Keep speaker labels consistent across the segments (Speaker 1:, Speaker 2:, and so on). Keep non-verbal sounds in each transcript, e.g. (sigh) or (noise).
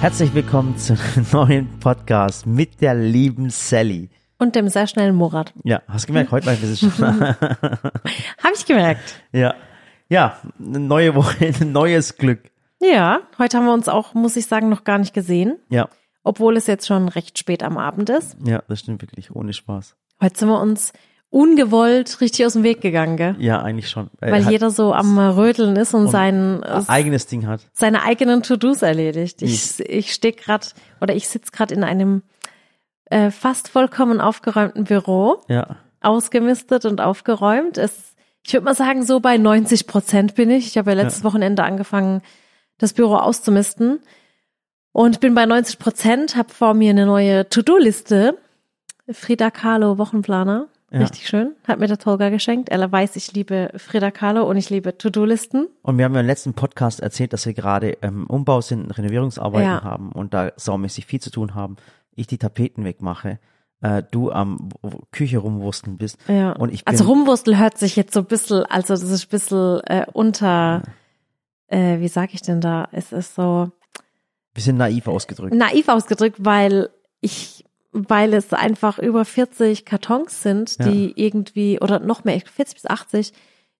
Speaker 1: Herzlich willkommen zu einem (laughs) neuen Podcast mit der lieben Sally.
Speaker 2: Und dem sehr schnellen Murat.
Speaker 1: Ja, hast du gemerkt, heute mal ein bisschen schon. (laughs) (laughs)
Speaker 2: Habe ich gemerkt.
Speaker 1: ja. Ja, eine neue Woche, ein neues Glück.
Speaker 2: Ja, heute haben wir uns auch, muss ich sagen, noch gar nicht gesehen.
Speaker 1: Ja,
Speaker 2: Obwohl es jetzt schon recht spät am Abend ist.
Speaker 1: ja, das stimmt wirklich, ohne Spaß.
Speaker 2: Heute sind wir uns ungewollt richtig aus dem Weg gegangen, gell?
Speaker 1: Ja, eigentlich schon. Äh,
Speaker 2: Weil jeder so am Rödeln ist und, sein,
Speaker 1: ein eigenes Ding hat.
Speaker 2: seine eigenen To-Dos erledigt. Ich, ich stehe gerade oder ich sitze gerade in einem äh, fast vollkommen aufgeräumten Büro,
Speaker 1: Ja.
Speaker 2: ausgemistet und aufgeräumt. Es, ich würde mal sagen, so bei 90 Prozent bin ich. Ich habe ja letztes Wochenende angefangen, das Büro auszumisten und bin bei 90 Prozent, habe vor mir eine neue To-Do-Liste. Frida Kahlo Wochenplaner.
Speaker 1: Ja.
Speaker 2: Richtig schön. Hat mir der Tolga geschenkt. Er weiß, ich liebe Frida Kahlo und ich liebe To-Do-Listen.
Speaker 1: Und wir haben ja im letzten Podcast erzählt, dass wir gerade im Umbau sind, Renovierungsarbeiten
Speaker 2: Ja.
Speaker 1: haben und da saumäßig viel zu tun haben. Ich die Tapeten wegmache, äh, du am Küche rumwursteln bist.
Speaker 2: Ja.
Speaker 1: Und ich bin,
Speaker 2: also Rumwurstel hört sich jetzt so ein bisschen, also das ist ein bisschen äh, unter, äh, wie sag ich denn da? Es ist so
Speaker 1: bisschen naiv ausgedrückt.
Speaker 2: naiv ausgedrückt, weil ich, weil es einfach über 40 Kartons sind, die irgendwie, oder noch mehr, 40 bis 80,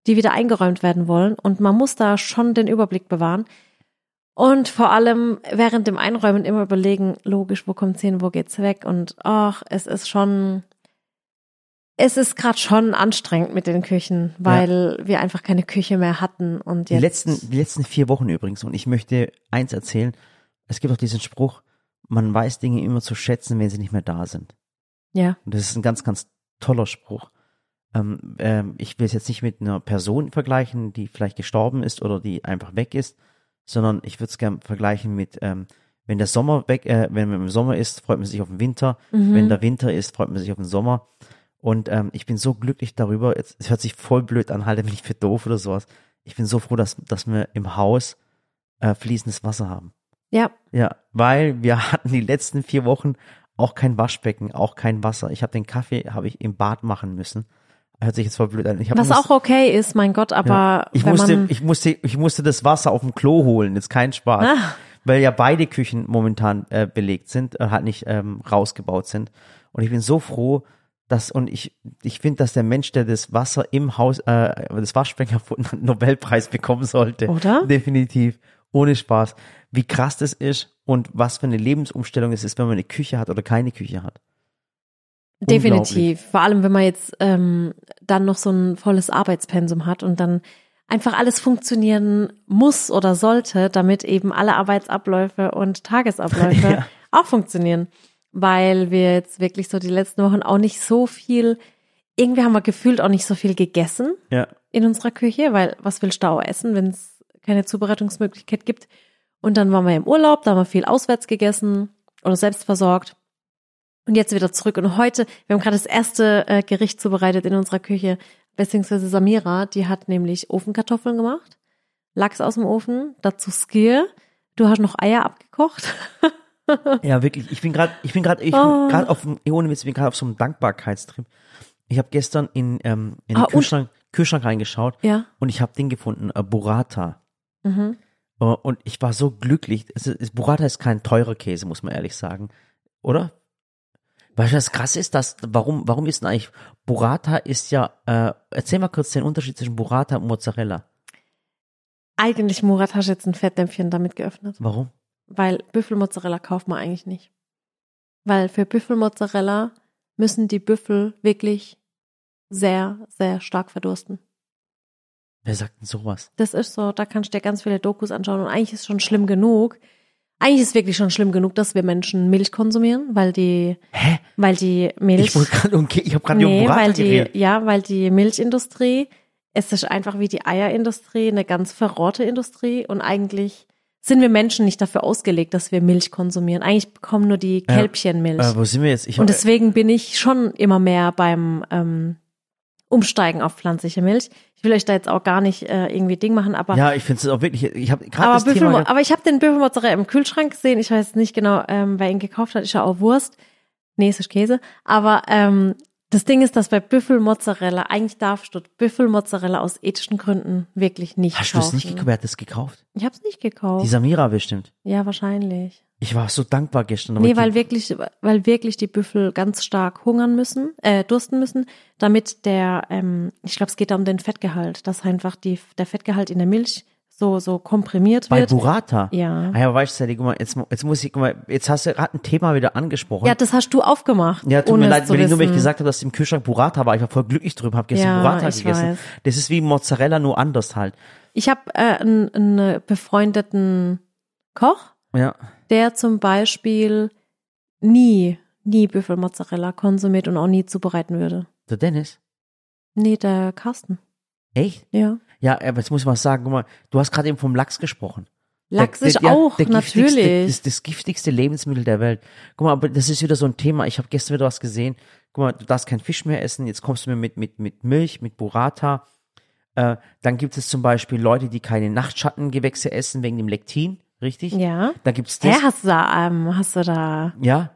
Speaker 2: die wieder eingeräumt werden wollen. Und man muss da schon den Überblick bewahren. Und vor allem während dem Einräumen immer überlegen, logisch, wo kommt's hin, wo geht's weg? Und ach, es ist schon, es ist gerade schon anstrengend mit den Küchen, weil wir einfach keine Küche mehr hatten. Und
Speaker 1: Die
Speaker 2: jetzt,
Speaker 1: letzten, die letzten vier Wochen übrigens. Und ich möchte eins erzählen. Es gibt auch diesen Spruch, man weiß Dinge immer zu schätzen, wenn sie nicht mehr da sind.
Speaker 2: ja,
Speaker 1: Und das ist ein ganz, ganz toller Spruch. Ähm, ähm, ich will es jetzt nicht mit einer Person vergleichen, die vielleicht gestorben ist oder die einfach weg ist, sondern ich würde es gerne vergleichen mit, ähm, wenn der Sommer weg, äh, wenn man im Sommer ist, freut man sich auf den Winter. Wenn der Winter ist, freut man sich auf den Sommer. Und ähm, ich bin so glücklich darüber. Jetzt, es hört sich voll blöd an, halte mich für doof oder sowas. Ich bin so froh, dass, dass wir im Haus äh, fließendes Wasser haben.
Speaker 2: Ja,
Speaker 1: Ja, weil wir (laughs) hatten die letzten vier Wochen auch kein Waschbecken, auch kein Wasser. Ich habe den Kaffee habe ich im Bad machen müssen. Hört sich jetzt voll blöd an.
Speaker 2: Was auch okay ist, mein Gott, aber
Speaker 1: ja, ich musste,
Speaker 2: man,
Speaker 1: ich musste, ich musste das Wasser auf dem Klo holen. Jetzt kein Spaß,
Speaker 2: Ah.
Speaker 1: weil ja beide Küchen momentan äh, belegt sind, äh, halt nicht ähm, rausgebaut sind. Und ich bin so froh, dass und ich, ich finde, dass der Mensch, der das Wasser im Haus, äh, das Waschbecken erfunden hat, einen Nobelpreis bekommen sollte.
Speaker 2: Oder?
Speaker 1: Definitiv, ohne Spaß. Wie krass das ist und was für eine Lebensumstellung es ist, wenn man eine Küche hat oder keine Küche hat.
Speaker 2: Definitiv. Vor allem, wenn man jetzt ähm, dann noch so ein volles Arbeitspensum hat und dann einfach alles funktionieren muss oder sollte, damit eben alle Arbeitsabläufe und (laughs) Tagesabläufe
Speaker 1: Ja.
Speaker 2: auch funktionieren. Weil wir jetzt wirklich so die letzten Wochen auch nicht so viel, irgendwie haben wir gefühlt auch nicht so viel gegessen
Speaker 1: Ja,
Speaker 2: in unserer Küche, weil was da auch essen, wenn es keine Zubereitungsmöglichkeit gibt? Und dann waren wir im Urlaub, da haben wir viel auswärts gegessen oder selbst versorgt. Und jetzt wieder zurück. Und heute, wir haben gerade das erste äh, Gericht zubereitet in unserer Küche, beziehungsweise Samira, die hat nämlich Ofenkartoffeln gemacht, Lachs aus dem Ofen, dazu Skier. Du hast noch Eier abgekocht. (laughs)
Speaker 1: Ja, wirklich. Ich bin gerade, ich bin gerade, ich
Speaker 2: Oh.
Speaker 1: bin gerade auf dem, ohne Witz, ich bin gerade auf so einem Dankbarkeitstrip. Ich habe gestern in, ähm, in den
Speaker 2: Ah,
Speaker 1: Kühlschrank, Kühlschrank reingeschaut
Speaker 2: Ja.
Speaker 1: und ich habe den gefunden, äh, Burrata.
Speaker 2: Mhm.
Speaker 1: Äh, und ich war so glücklich. Es ist, Burrata ist kein teurer Käse, muss man ehrlich sagen. Oder? Weißt du, was krass ist, dass, warum, warum ist denn eigentlich, Burrata ist ja, äh, erzähl mal kurz den Unterschied zwischen Burrata und Mozzarella.
Speaker 2: Eigentlich, Murat, hast du jetzt ein Fettnäpfchen damit geöffnet.
Speaker 1: Warum?
Speaker 2: Weil Büffelmozzarella kauft man eigentlich nicht. Weil für Büffelmozzarella müssen die Büffel wirklich sehr, sehr stark verdursten.
Speaker 1: Wer sagt denn sowas?
Speaker 2: Das ist so, da kannst du dir ganz viele Dokus anschauen und eigentlich ist schon schlimm genug. Eigentlich ist wirklich schon schlimm genug, dass wir Menschen Milch konsumieren, weil die,
Speaker 1: Hä?
Speaker 2: weil die Milch.
Speaker 1: Ich okay, ich habe gerade
Speaker 2: nee, weil die,
Speaker 1: geredet.
Speaker 2: ja, weil die Milchindustrie, es ist einfach wie die Eierindustrie, eine ganz verrohrte Industrie und eigentlich sind wir Menschen nicht dafür ausgelegt, dass wir Milch konsumieren. Eigentlich bekommen nur die Kälbchen Milch.
Speaker 1: Äh, wo sind wir jetzt? Ich,
Speaker 2: Und deswegen bin ich schon immer mehr beim ähm, Umsteigen auf pflanzliche Milch. Ich will euch da jetzt auch gar nicht äh, irgendwie Ding machen, aber
Speaker 1: ja, ich finde es auch wirklich, ich habe gerade das
Speaker 2: Büffel,
Speaker 1: Thema,
Speaker 2: aber ich habe den Büffelmozzarella im Kühlschrank gesehen. Ich weiß nicht genau, ähm, wer ihn gekauft hat. Ist ja auch Wurst. Nee, es ist Käse. Aber ähm, Das Ding ist, dass bei Büffelmozzarella, eigentlich darfst du Büffelmozzarella aus ethischen Gründen wirklich nicht
Speaker 1: Hast du
Speaker 2: kaufen.
Speaker 1: es nicht gekauft? Wer hat das gekauft?
Speaker 2: Ich habe es nicht gekauft.
Speaker 1: Die Samira bestimmt.
Speaker 2: ja, wahrscheinlich.
Speaker 1: Ich war so dankbar gestern.
Speaker 2: Nee, weil wirklich, weil wirklich die Büffel ganz stark hungern müssen, äh, dursten müssen, damit der, ähm, ich glaube, es geht da um den Fettgehalt, dass einfach die, der Fettgehalt in der Milch so, so komprimiert
Speaker 1: Bei
Speaker 2: wird.
Speaker 1: Burrata?
Speaker 2: Ja.
Speaker 1: Ah ja, weißt du, guck mal, jetzt, jetzt muss ich, guck mal, jetzt hast du gerade ein Thema wieder angesprochen.
Speaker 2: Ja, das hast du aufgemacht.
Speaker 1: Ja, tut mir leid, wenn ich nur weil ich gesagt habe, dass im Kühlschrank Burrata war. Ich war voll glücklich drüber, habe gestern
Speaker 2: Ja,
Speaker 1: Burrata gegessen.
Speaker 2: weiß.
Speaker 1: Das ist wie Mozzarella, nur anders halt.
Speaker 2: Ich habe äh, einen, einen befreundeten Koch,
Speaker 1: Ja.
Speaker 2: der zum Beispiel nie, nie Büffelmozzarella konsumiert und auch nie zubereiten würde.
Speaker 1: Der Dennis?
Speaker 2: Nee, der Carsten.
Speaker 1: Echt?
Speaker 2: Ja.
Speaker 1: Ja, aber jetzt muss ich mal sagen, guck mal, du hast gerade eben vom Lachs gesprochen.
Speaker 2: Lachs
Speaker 1: Der-
Speaker 2: ist
Speaker 1: ja,
Speaker 2: auch, natürlich.
Speaker 1: Das, das giftigste Lebensmittel der Welt. Guck mal, aber das ist wieder so ein Thema. Ich habe gestern wieder was gesehen. Guck mal, du darfst kein Fisch mehr essen. Jetzt kommst du mir mit, mit, mit Milch, mit Burrata. Äh, dann gibt es zum Beispiel Leute, die keine Nachtschattengewächse essen wegen dem Lektin. Richtig?
Speaker 2: ja.
Speaker 1: Dann gibt's
Speaker 2: Hä,
Speaker 1: das.
Speaker 2: hast du da, ähm, hast du da
Speaker 1: ja,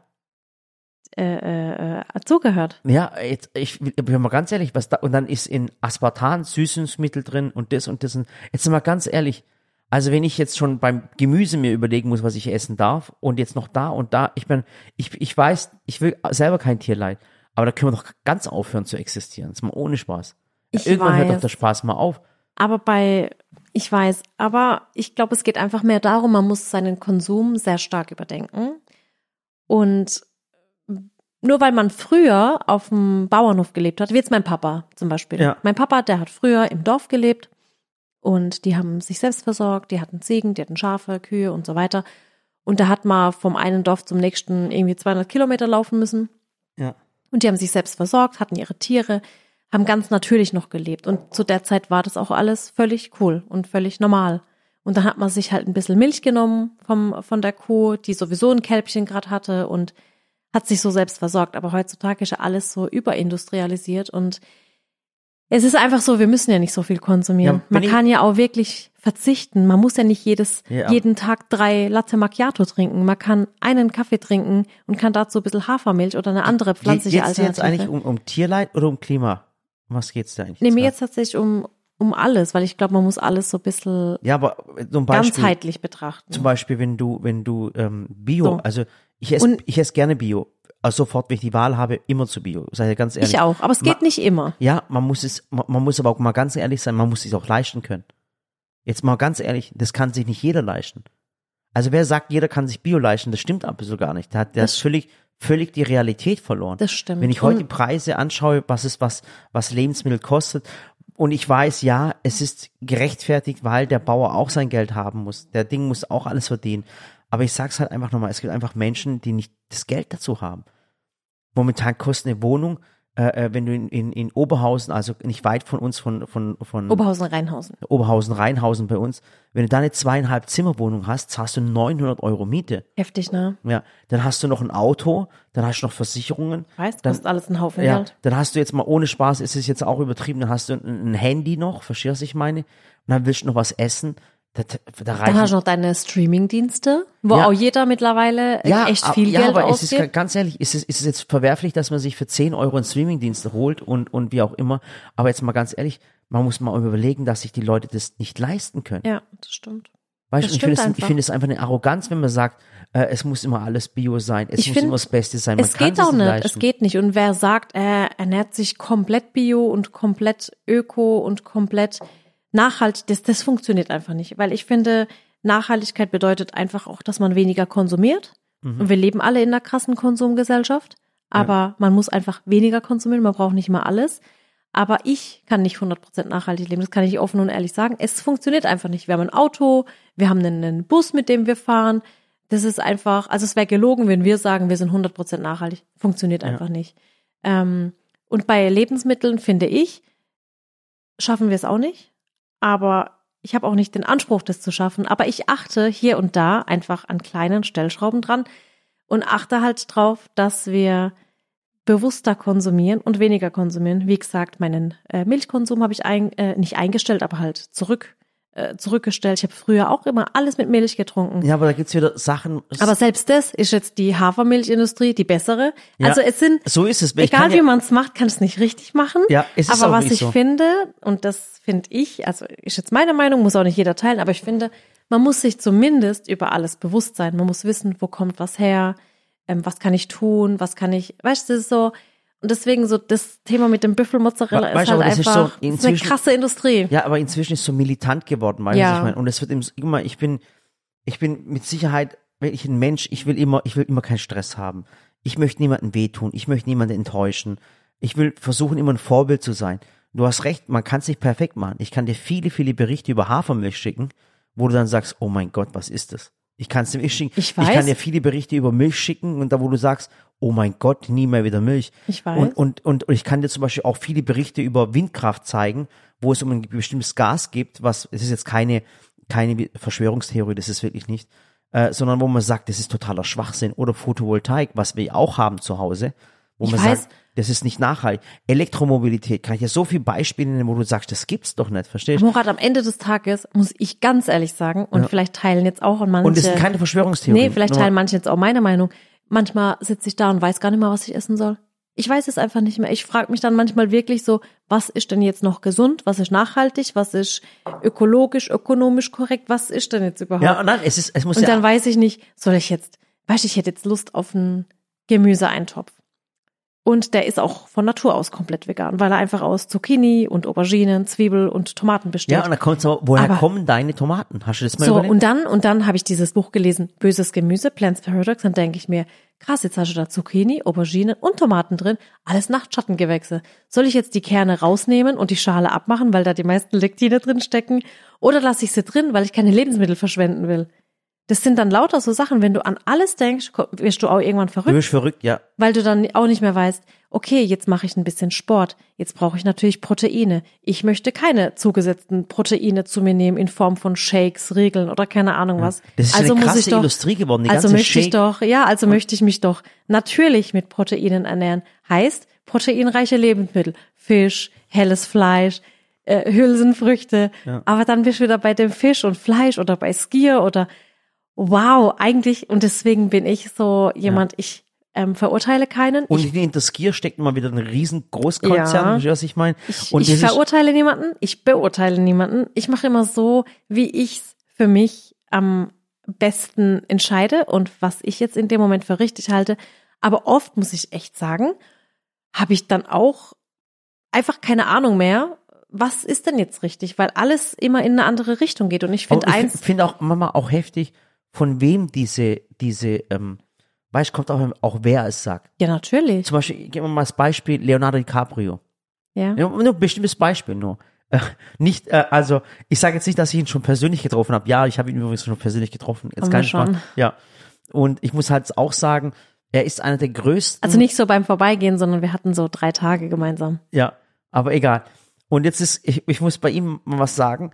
Speaker 2: äh, äh, äh, zugehört?
Speaker 1: ja, jetzt, ich, ich bin mal ganz ehrlich, was da, und dann ist in Aspartan Süßungsmittel drin und das und das und, jetzt mal ganz ehrlich, also wenn ich jetzt schon beim Gemüse mir überlegen muss, was ich essen darf und jetzt noch da und da, ich bin, ich, ich weiß, ich will selber kein Tierleid, aber da können wir doch ganz aufhören zu existieren, das ist mal ohne Spaß.
Speaker 2: Ich
Speaker 1: Irgendwann hört
Speaker 2: weiß.
Speaker 1: doch der Spaß mal auf.
Speaker 2: Aber bei, ich weiß, aber ich glaube, es geht einfach mehr darum, man muss seinen Konsum sehr stark überdenken. Und nur weil man früher auf dem Bauernhof gelebt hat, wie jetzt mein Papa zum Beispiel.
Speaker 1: Ja.
Speaker 2: Mein Papa, der hat früher im Dorf gelebt und die haben sich selbst versorgt, die hatten Ziegen, die hatten Schafe, Kühe und so weiter. Und da hat man vom einen Dorf zum nächsten irgendwie 200 Kilometer laufen müssen.
Speaker 1: Ja.
Speaker 2: Und die haben sich selbst versorgt, hatten ihre Tiere, haben ganz natürlich noch gelebt. Und zu der Zeit war das auch alles völlig cool und völlig normal. Und dann hat man sich halt ein bisschen Milch genommen vom, von der Kuh, die sowieso ein Kälbchen gerade hatte und hat sich so selbst versorgt. Aber heutzutage ist ja alles so überindustrialisiert und es ist einfach so, wir müssen ja nicht so viel konsumieren.
Speaker 1: Ja,
Speaker 2: man kann ja auch wirklich verzichten. Man muss ja nicht jedes,
Speaker 1: Ja.
Speaker 2: jeden Tag drei Latte Macchiato trinken. Man kann einen Kaffee trinken und kann dazu ein bisschen Hafermilch oder eine andere pflanzliche
Speaker 1: Geht es jetzt
Speaker 2: Alternative.
Speaker 1: eigentlich um, um Tierleid oder um Klima? Um was geht's da eigentlich?
Speaker 2: Nee, mir jetzt tatsächlich um, um alles, weil ich glaube, man muss alles so ein bisschen
Speaker 1: Ja, aber zum Beispiel,
Speaker 2: ganzheitlich betrachten.
Speaker 1: zum Beispiel, wenn du, wenn du ähm, Bio,
Speaker 2: So.
Speaker 1: also ich esse,
Speaker 2: Und-
Speaker 1: ich esse gerne Bio. Also sofort, wenn ich die Wahl habe, immer zu Bio. Sei ja ganz ehrlich.
Speaker 2: Ich auch, aber es geht
Speaker 1: Ma-
Speaker 2: nicht immer.
Speaker 1: Ja, man muss es, man, man muss aber auch mal ganz ehrlich sein, man muss es auch leisten können. Jetzt mal ganz ehrlich, das kann sich nicht jeder leisten. Also wer sagt, jeder kann sich Bio leisten, das stimmt aber so gar nicht. Der hat, der
Speaker 2: Das
Speaker 1: hat völlig, völlig die Realität verloren.
Speaker 2: Das stimmt.
Speaker 1: Wenn ich heute die Preise anschaue, was es, was, was Lebensmittel kostet, und ich weiß, ja, es ist gerechtfertigt, weil der Bauer auch sein Geld haben muss. Der Ding muss auch alles verdienen. Aber ich sag's halt einfach nochmal, es gibt einfach Menschen, die nicht das Geld dazu haben. Momentan kostet eine Wohnung, äh, äh, wenn du in, in, in Oberhausen, also nicht weit von uns, von, von, von
Speaker 2: Oberhausen, Rheinhausen.
Speaker 1: Oberhausen, Rheinhausen bei uns, wenn du da eine zweieinhalb Zimmerwohnung hast, zahlst du 900 Euro Miete.
Speaker 2: Heftig, ne?
Speaker 1: Ja, dann hast du noch ein Auto, dann hast du noch Versicherungen.
Speaker 2: Weißt,
Speaker 1: dann,
Speaker 2: kostet alles einen Haufen
Speaker 1: ja,
Speaker 2: Geld.
Speaker 1: dann hast du jetzt mal ohne Spaß, ist es jetzt auch übertrieben, dann hast du ein, ein Handy noch, verstehst du, ich meine? Und dann willst du noch was essen. Da, da, da
Speaker 2: hast du noch deine Streaming-Dienste, wo
Speaker 1: Ja.
Speaker 2: auch jeder mittlerweile
Speaker 1: ja,
Speaker 2: echt viel
Speaker 1: ja,
Speaker 2: Geld
Speaker 1: aber es ist
Speaker 2: ausgibt.
Speaker 1: ga- ganz ehrlich, ist es, ist es jetzt verwerflich, dass man sich für 10 Euro einen Streamingdienst holt und, und wie auch immer. Aber jetzt mal ganz ehrlich, man muss mal überlegen, dass sich die Leute das nicht leisten können.
Speaker 2: ja, das stimmt.
Speaker 1: Weißt
Speaker 2: Das
Speaker 1: du, ich finde es, ich
Speaker 2: einfach.
Speaker 1: eine Arroganz, wenn man sagt, äh, es muss immer alles Bio sein, es
Speaker 2: Ich
Speaker 1: muss
Speaker 2: find,
Speaker 1: immer das Beste sein. Man
Speaker 2: Es geht auch nicht,
Speaker 1: leisten.
Speaker 2: es geht nicht. Und wer sagt, er ernährt sich komplett bio und komplett öko und komplett nachhaltig, das, das funktioniert einfach nicht. Weil ich finde, Nachhaltigkeit bedeutet einfach auch, dass man weniger konsumiert.
Speaker 1: Mhm.
Speaker 2: Und wir leben alle in einer krassen Konsumgesellschaft. Aber man muss einfach weniger konsumieren, man braucht nicht mal alles. Aber ich kann nicht 100% nachhaltig leben, das kann ich offen und ehrlich sagen. Es funktioniert einfach nicht. Wir haben ein Auto, wir haben einen, Bus, mit dem wir fahren. Das ist einfach, also es wäre gelogen, wenn wir sagen, wir sind 100% nachhaltig. Funktioniert einfach nicht. Ähm, und bei Lebensmitteln, finde ich, schaffen wir es auch nicht. Aber ich habe auch nicht den Anspruch, das zu schaffen. Aber ich achte hier und da einfach an kleinen Stellschrauben dran und achte halt drauf, dass wir bewusster konsumieren und weniger konsumieren. Wie gesagt, meinen äh, Milchkonsum habe ich ein, äh, nicht eingestellt, aber halt zurück äh, zurückgestellt. Ich habe früher auch immer alles mit Milch getrunken.
Speaker 1: Ja, aber da gibt's wieder Sachen.
Speaker 2: Aber selbst das ist jetzt die Hafermilchindustrie die bessere.
Speaker 1: Ja,
Speaker 2: also es sind,
Speaker 1: so ist es. Ich
Speaker 2: egal
Speaker 1: kann ja-
Speaker 2: wie man es macht, kann es nicht richtig machen.
Speaker 1: Ja, es ist
Speaker 2: aber was ich
Speaker 1: so.
Speaker 2: finde, und das finde ich, also ist jetzt meine Meinung, muss auch nicht jeder teilen, aber ich finde, man muss sich zumindest über alles bewusst sein. Man muss wissen, wo kommt was her, ähm, was kann ich tun, was kann ich, weißt du, das ist so. Und deswegen so das Thema mit dem Büffelmozzarella
Speaker 1: weißt
Speaker 2: ist halt
Speaker 1: das ist
Speaker 2: einfach
Speaker 1: so
Speaker 2: eine krasse Industrie.
Speaker 1: Ja, aber inzwischen ist es so militant geworden, du,
Speaker 2: Ja.
Speaker 1: ich meine? Und es wird im- immer, ich bin, ich bin mit Sicherheit wirklich ein Mensch, ich will immer, ich will immer keinen Stress haben. Ich möchte niemanden wehtun, ich möchte niemanden enttäuschen. Ich will versuchen, immer ein Vorbild zu sein. Du hast recht, man kann es nicht perfekt machen. Ich kann dir viele, viele Berichte über Hafermilch schicken, wo du dann sagst, oh mein Gott, was ist das? Ich kann es dir nicht schicken.
Speaker 2: Ich
Speaker 1: Ich
Speaker 2: weiß.
Speaker 1: kann dir viele Berichte über Milch schicken und da, wo du sagst, oh mein Gott, nie mehr wieder Milch.
Speaker 2: Ich weiß.
Speaker 1: Und, und, und, und ich kann dir zum Beispiel auch viele Berichte über Windkraft zeigen, wo es um ein bestimmtes Gas gibt, was, es ist jetzt keine, keine Verschwörungstheorie, das ist wirklich nicht, äh, sondern wo man sagt, das ist totaler Schwachsinn. Oder Photovoltaik, was wir auch haben zu Hause, wo
Speaker 2: Ich
Speaker 1: man
Speaker 2: weiß.
Speaker 1: sagt, das ist nicht nachhaltig. Elektromobilität, kann ich ja so viele Beispiele nennen, wo du sagst, das gibt's doch nicht, verstehst du?
Speaker 2: Murat, am Ende des Tages muss ich ganz ehrlich sagen, und vielleicht teilen jetzt auch manche.
Speaker 1: Und das sind keine Verschwörungstheorien.
Speaker 2: Nee, vielleicht teilen manche jetzt auch meine Meinung. Manchmal sitze ich da und weiß gar nicht mehr, was ich essen soll. Ich weiß es einfach nicht mehr. Ich frage mich dann manchmal wirklich so, was ist denn jetzt noch gesund? Was ist nachhaltig? Was ist ökologisch, ökonomisch korrekt? Was ist denn jetzt überhaupt?
Speaker 1: Ja, nein, es ist, es muss
Speaker 2: und
Speaker 1: ja,
Speaker 2: dann weiß ich nicht, soll ich jetzt, weißt du, ich hätte jetzt Lust auf einen Gemüseeintopf. Und der ist auch von Natur aus komplett vegan, weil er einfach aus Zucchini und Auberginen, Zwiebel und Tomaten besteht.
Speaker 1: ja, und dann kommt's aber, woher
Speaker 2: Aber-
Speaker 1: kommen deine Tomaten? Hast du das mal
Speaker 2: So,
Speaker 1: überlegt?
Speaker 2: und dann, und dann habe ich dieses Buch gelesen, Böses Gemüse, Plants Paradox, dann denke ich mir, krass, jetzt hast du da Zucchini, Auberginen und Tomaten drin, alles Nachtschattengewächse. Soll ich jetzt die Kerne rausnehmen und die Schale abmachen, weil da die meisten Lektine drin stecken? Oder lasse ich sie drin, weil ich keine Lebensmittel verschwenden will? Das sind dann lauter so Sachen, wenn du an alles denkst, wirst du auch irgendwann
Speaker 1: du
Speaker 2: verrückt,
Speaker 1: bist verrückt, ja.
Speaker 2: weil du dann auch nicht mehr weißt, okay, jetzt mache ich ein bisschen Sport, jetzt brauche ich natürlich Proteine. Ich möchte keine zugesetzten Proteine zu mir nehmen in Form von Shakes, Riegeln oder keine Ahnung was.
Speaker 1: Das ist
Speaker 2: also
Speaker 1: eine krasse
Speaker 2: ich doch,
Speaker 1: Industrie geworden, die
Speaker 2: also
Speaker 1: ganze
Speaker 2: möchte ich
Speaker 1: Shake-
Speaker 2: doch, ja, also möchte ich mich doch natürlich mit Proteinen ernähren. Heißt proteinreiche Lebensmittel, Fisch, helles Fleisch, äh, Hülsenfrüchte. Aber dann bist du wieder bei dem Fisch und Fleisch oder bei Skier oder wow, eigentlich und deswegen bin ich so jemand, ich ähm, verurteile keinen.
Speaker 1: Und
Speaker 2: ich
Speaker 1: hinter Skier steckt mal wieder ein riesen Großkonzern,
Speaker 2: Ja.
Speaker 1: was ich meine?
Speaker 2: ich, ich
Speaker 1: das
Speaker 2: verurteile niemanden, ich beurteile niemanden. Ich mache immer so, wie ich's für mich am besten entscheide und was ich jetzt in dem Moment für richtig halte. Aber oft muss ich echt sagen, habe ich dann auch einfach keine Ahnung mehr, was ist denn jetzt richtig, weil alles immer in eine andere Richtung geht. Und ich finde
Speaker 1: Aber ich
Speaker 2: eins,
Speaker 1: finde auch manchmal auch heftig, von wem diese, diese, ähm, weißt kommt auch, auch wer es sagt.
Speaker 2: ja natürlich,
Speaker 1: Zum Beispiel, geben wir mal das Beispiel Leonardo DiCaprio.
Speaker 2: ja.
Speaker 1: Ja, nur ein bestimmtes Beispiel nur. Äh, (laughs) nicht, äh, also ich sage jetzt nicht, dass ich ihn schon persönlich getroffen habe. Ja, ich habe ihn übrigens schon persönlich getroffen. Jetzt kein. Spaß. Ja. Und ich muss halt auch sagen, er ist einer der größten.
Speaker 2: Also nicht so beim Vorbeigehen, sondern wir hatten so drei Tage gemeinsam.
Speaker 1: Ja, aber egal. Und jetzt ist, ich, ich muss bei ihm mal was sagen.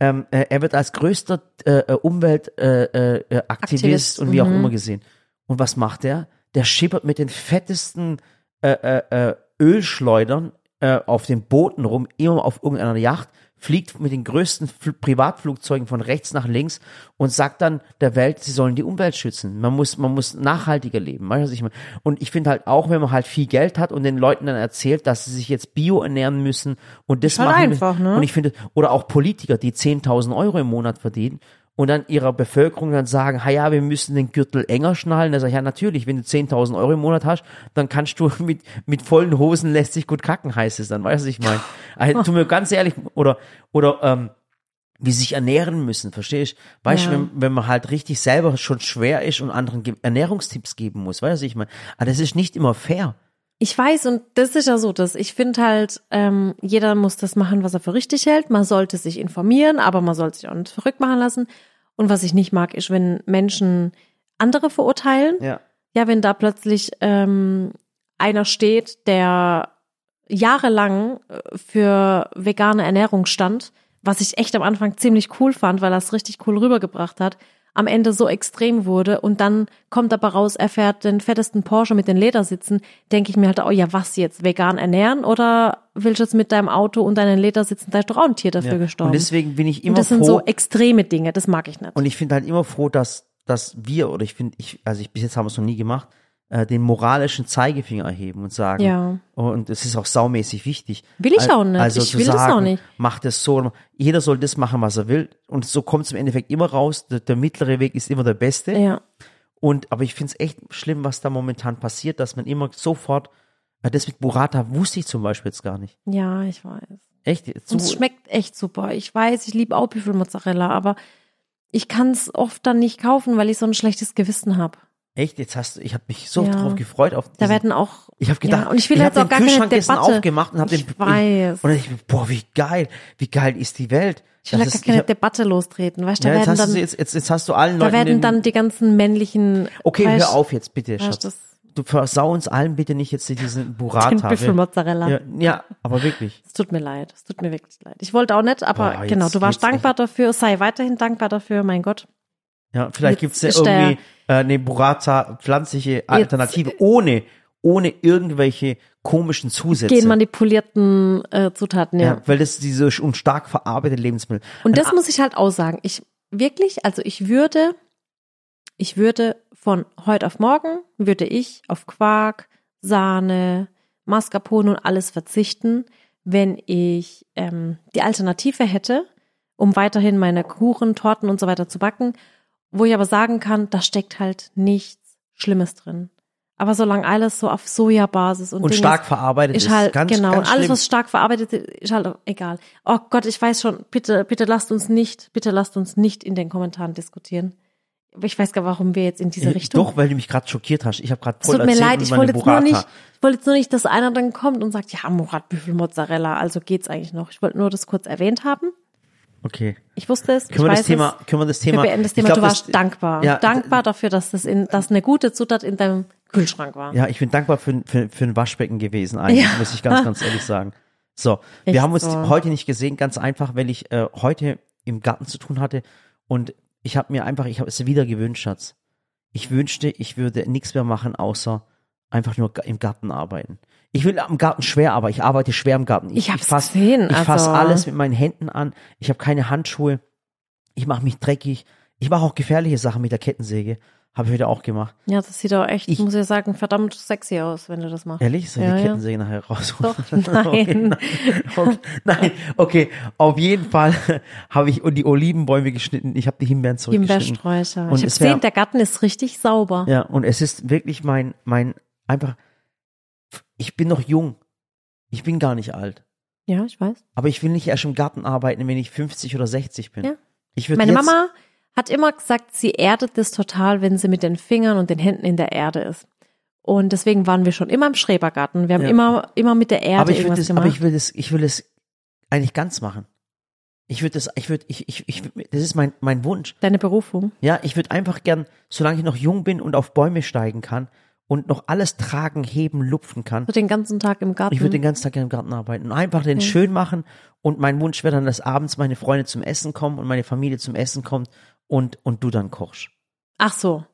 Speaker 1: Ähm, äh, er wird als größter äh, Umweltaktivist äh, äh, Aktivist und wie auch
Speaker 2: mhm.
Speaker 1: immer gesehen. Und was macht er? Der schippert mit den fettesten äh, äh, äh, Ölschleudern äh, auf den Booten rum, immer auf irgendeiner Yacht, fliegt mit den größten Fl Privatflugzeugen von rechts nach links und sagt dann der Welt, sie sollen die Umwelt schützen. Man muss, man muss nachhaltiger leben. Weißt du, was ich meine? Und ich finde halt auch, wenn man halt viel Geld hat und den Leuten dann erzählt, dass sie sich jetzt bio ernähren müssen und das
Speaker 2: Ist halt
Speaker 1: machen
Speaker 2: einfach,
Speaker 1: müssen.
Speaker 2: ne?
Speaker 1: Und ich finde, oder auch Politiker, die 10.000 Euro im Monat verdienen und dann ihrer Bevölkerung dann sagen, ha ja, wir müssen den Gürtel enger schnallen. Da sage ich, ja natürlich, wenn du 10.000 Euro im Monat hast, dann kannst du (laughs) mit, mit vollen Hosen lässt sich gut kacken, heißt es dann, weißt du, was ich meine? Also, tu mir ganz ehrlich, oder, oder, ähm, wie sich ernähren müssen, verstehst du? Weißt du,
Speaker 2: Ja.
Speaker 1: wenn, wenn man halt richtig selber schon schwer ist und anderen Ernährungstipps geben muss, weißt du, was ich meine? Aber das ist nicht immer fair.
Speaker 2: Ich weiß, und das ist ja so, dass ich finde halt, ähm, jeder muss das machen, was er für richtig hält. Man sollte sich informieren, aber man sollte sich auch nicht verrückt machen lassen. Und was ich nicht mag, ist, wenn Menschen andere verurteilen.
Speaker 1: Ja.
Speaker 2: Ja, wenn da plötzlich ähm, einer steht, der jahrelang äh, für vegane Ernährung stand, was ich echt am Anfang ziemlich cool fand, weil er es richtig cool rübergebracht hat. Am Ende so extrem wurde und dann kommt aber raus, er fährt den fettesten Porsche mit den Ledersitzen, denke ich mir halt, oh ja, was jetzt, vegan ernähren oder willst du jetzt mit deinem Auto und deinen Ledersitzen, da ist doch auch ein Tier dafür
Speaker 1: Ja.
Speaker 2: gestorben.
Speaker 1: Und deswegen bin ich immer
Speaker 2: Und das sind
Speaker 1: froh.
Speaker 2: so extreme Dinge, das mag ich nicht.
Speaker 1: Und ich finde halt immer froh, dass, dass wir, oder ich finde, ich, also ich, bis jetzt haben wir es noch nie gemacht, äh, den moralischen Zeigefinger erheben und sagen,
Speaker 2: Ja.
Speaker 1: und es ist auch saumäßig wichtig.
Speaker 2: Will ich auch nicht.
Speaker 1: Also
Speaker 2: Ich will das
Speaker 1: sagen,
Speaker 2: auch nicht.
Speaker 1: Macht es so, jeder soll das machen, was er will. Und so kommt es im Endeffekt immer raus. Der, der mittlere Weg ist immer der beste.
Speaker 2: ja.
Speaker 1: Und, aber ich finde es echt schlimm, was da momentan passiert, dass man immer sofort, äh, das mit Burrata wusste ich zum Beispiel jetzt gar nicht.
Speaker 2: ja, ich weiß.
Speaker 1: Echt? So,
Speaker 2: Und es schmeckt echt super. Ich weiß, ich liebe auch Büffelmozzarella, aber ich kann es oft dann nicht kaufen, weil ich so ein schlechtes Gewissen habe.
Speaker 1: Echt? Jetzt hast du, ich habe mich so
Speaker 2: Ja.
Speaker 1: drauf gefreut auf
Speaker 2: Da
Speaker 1: diesen,
Speaker 2: werden auch.
Speaker 1: Ich habe gedacht,
Speaker 2: ja, und ich will
Speaker 1: hab
Speaker 2: jetzt auch
Speaker 1: den
Speaker 2: gar keine
Speaker 1: Kühlschrank gestern
Speaker 2: Debatte.
Speaker 1: aufgemacht und habe den
Speaker 2: Ich weiß.
Speaker 1: und ich, boah, wie geil, wie geil ist die Welt.
Speaker 2: Ich will
Speaker 1: Das
Speaker 2: da gar
Speaker 1: ist-
Speaker 2: keine
Speaker 1: ich hab-
Speaker 2: Debatte lostreten, weißt du?
Speaker 1: ja,
Speaker 2: Da
Speaker 1: jetzt,
Speaker 2: werden
Speaker 1: hast du,
Speaker 2: dann,
Speaker 1: jetzt, jetzt, jetzt hast du allen
Speaker 2: da
Speaker 1: Leuten
Speaker 2: werden
Speaker 1: den,
Speaker 2: dann die ganzen männlichen.
Speaker 1: Okay,
Speaker 2: weißt,
Speaker 1: hör auf jetzt bitte,
Speaker 2: weißt
Speaker 1: Schatz. Du versau uns allen bitte nicht jetzt diesen
Speaker 2: Den
Speaker 1: Burrata.
Speaker 2: Büffelmozzarella.
Speaker 1: ja, ja, aber wirklich.
Speaker 2: Es tut mir leid. Es tut mir wirklich leid. Ich wollte auch nicht, aber
Speaker 1: Boah,
Speaker 2: genau, du warst dankbar dafür. Sei weiterhin dankbar dafür, mein Gott.
Speaker 1: Ja, vielleicht
Speaker 2: Jetzt
Speaker 1: gibt's ja irgendwie äh, eine Burrata pflanzliche Alternative ohne ohne irgendwelche komischen Zusätze.
Speaker 2: Genmanipulierten äh, Zutaten, ja.
Speaker 1: ja, weil das diese und stark verarbeitete Lebensmittel.
Speaker 2: Und das muss ich halt auch sagen. Ich wirklich, also ich würde, ich würde von heute auf morgen, würde ich auf Quark, Sahne, Mascarpone und alles verzichten, wenn ich ähm, die Alternative hätte, um weiterhin meine Kuchen, Torten und so weiter zu backen, wo ich aber sagen kann, da steckt halt nichts Schlimmes drin. Aber solange alles so auf Sojabasis und,
Speaker 1: und
Speaker 2: Ding
Speaker 1: stark
Speaker 2: ist,
Speaker 1: verarbeitet
Speaker 2: ist
Speaker 1: ist.
Speaker 2: halt,
Speaker 1: ganz,
Speaker 2: genau,
Speaker 1: ganz
Speaker 2: und alles,
Speaker 1: schlimm.
Speaker 2: was stark verarbeitet ist, ist halt egal. Oh Gott, ich weiß schon, bitte, bitte lasst uns nicht, bitte lasst uns nicht in den Kommentaren diskutieren. Ich weiß gar, warum wir jetzt in diese
Speaker 1: Äh,
Speaker 2: Richtung.
Speaker 1: Doch, weil du mich gerade schockiert hast. Ich habe gerade voll
Speaker 2: tut mir leid, ich wollte jetzt nur nicht, ich wollte jetzt nur nicht, dass einer dann kommt und sagt, ja, Murat Büffel Mozzarella, also geht's eigentlich noch. Ich wollte nur das kurz erwähnt haben.
Speaker 1: Okay.
Speaker 2: Ich wusste es,
Speaker 1: Können wir das Thema,
Speaker 2: es.
Speaker 1: können wir das
Speaker 2: Wir
Speaker 1: Thema,
Speaker 2: beenden das Thema.
Speaker 1: glaub,
Speaker 2: du warst
Speaker 1: das-
Speaker 2: dankbar.
Speaker 1: Ja,
Speaker 2: dankbar dafür, dass das in, dass eine gute Zutat in deinem Kühlschrank war.
Speaker 1: Ja, ich bin dankbar für, für, für ein Waschbecken gewesen eigentlich,
Speaker 2: Ja.
Speaker 1: muss ich ganz, ganz ehrlich sagen. So,
Speaker 2: Echt
Speaker 1: wir haben uns
Speaker 2: so.
Speaker 1: heute nicht gesehen, ganz einfach, weil ich äh, heute im Garten zu tun hatte und ich habe mir einfach, ich habe es wieder gewünscht, Schatz. Ich wünschte, ich würde nichts mehr machen, außer einfach nur im Garten arbeiten. Ich will am Garten schwer, aber ich arbeite schwer im Garten.
Speaker 2: Ich hab's
Speaker 1: fass,
Speaker 2: gesehen,
Speaker 1: Ich fasse
Speaker 2: also-
Speaker 1: alles mit meinen Händen an. Ich habe keine Handschuhe. Ich mache mich dreckig. Ich mache auch gefährliche Sachen mit der Kettensäge. Habe ich heute auch gemacht.
Speaker 2: Ja, das sieht auch echt,
Speaker 1: Ich-
Speaker 2: muss ich sagen, verdammt sexy aus, wenn du das machst.
Speaker 1: Ehrlich? Soll ich
Speaker 2: Ja,
Speaker 1: die
Speaker 2: ja.
Speaker 1: Kettensäge nachher raus?
Speaker 2: Doch, (laughs) nein.
Speaker 1: okay, nein, okay. Auf jeden Fall (laughs) habe ich die Olivenbäume geschnitten. Ich habe die Himbeeren zurückgeschnitten.
Speaker 2: Himbeersträucher.
Speaker 1: Und
Speaker 2: Ich habe gesehen, der Garten ist richtig sauber.
Speaker 1: Ja, und es ist wirklich mein, mein, einfach, ich bin noch jung. Ich bin gar nicht alt.
Speaker 2: Ja, ich weiß.
Speaker 1: Aber ich will nicht erst im Garten arbeiten, wenn ich 50 oder 60 bin.
Speaker 2: Ja.
Speaker 1: Ich würde
Speaker 2: Meine
Speaker 1: jetzt,
Speaker 2: Mama hat immer gesagt, sie erdet das total, wenn sie mit den Fingern und den Händen in der Erde ist. Und deswegen waren wir schon immer im Schrebergarten. Wir haben
Speaker 1: Ja.
Speaker 2: immer, immer mit der Erde
Speaker 1: aber ich will
Speaker 2: irgendwas
Speaker 1: das,
Speaker 2: gemacht.
Speaker 1: aber ich will das, ich will das eigentlich ganz machen. Ich würde das, ich würde, ich, ich, ich, das ist mein, mein Wunsch.
Speaker 2: Deine Berufung.
Speaker 1: Ja, ich würde einfach gern, solange ich noch jung bin und auf Bäume steigen kann und noch alles tragen, heben, lupfen kann,
Speaker 2: So den ganzen Tag im Garten.
Speaker 1: ich würde den ganzen Tag im Garten arbeiten und einfach den schön machen. Und mein Wunsch wäre dann, dass abends meine Freunde zum Essen kommen und meine Familie zum Essen kommt und, und du dann kochst.
Speaker 2: Ach so.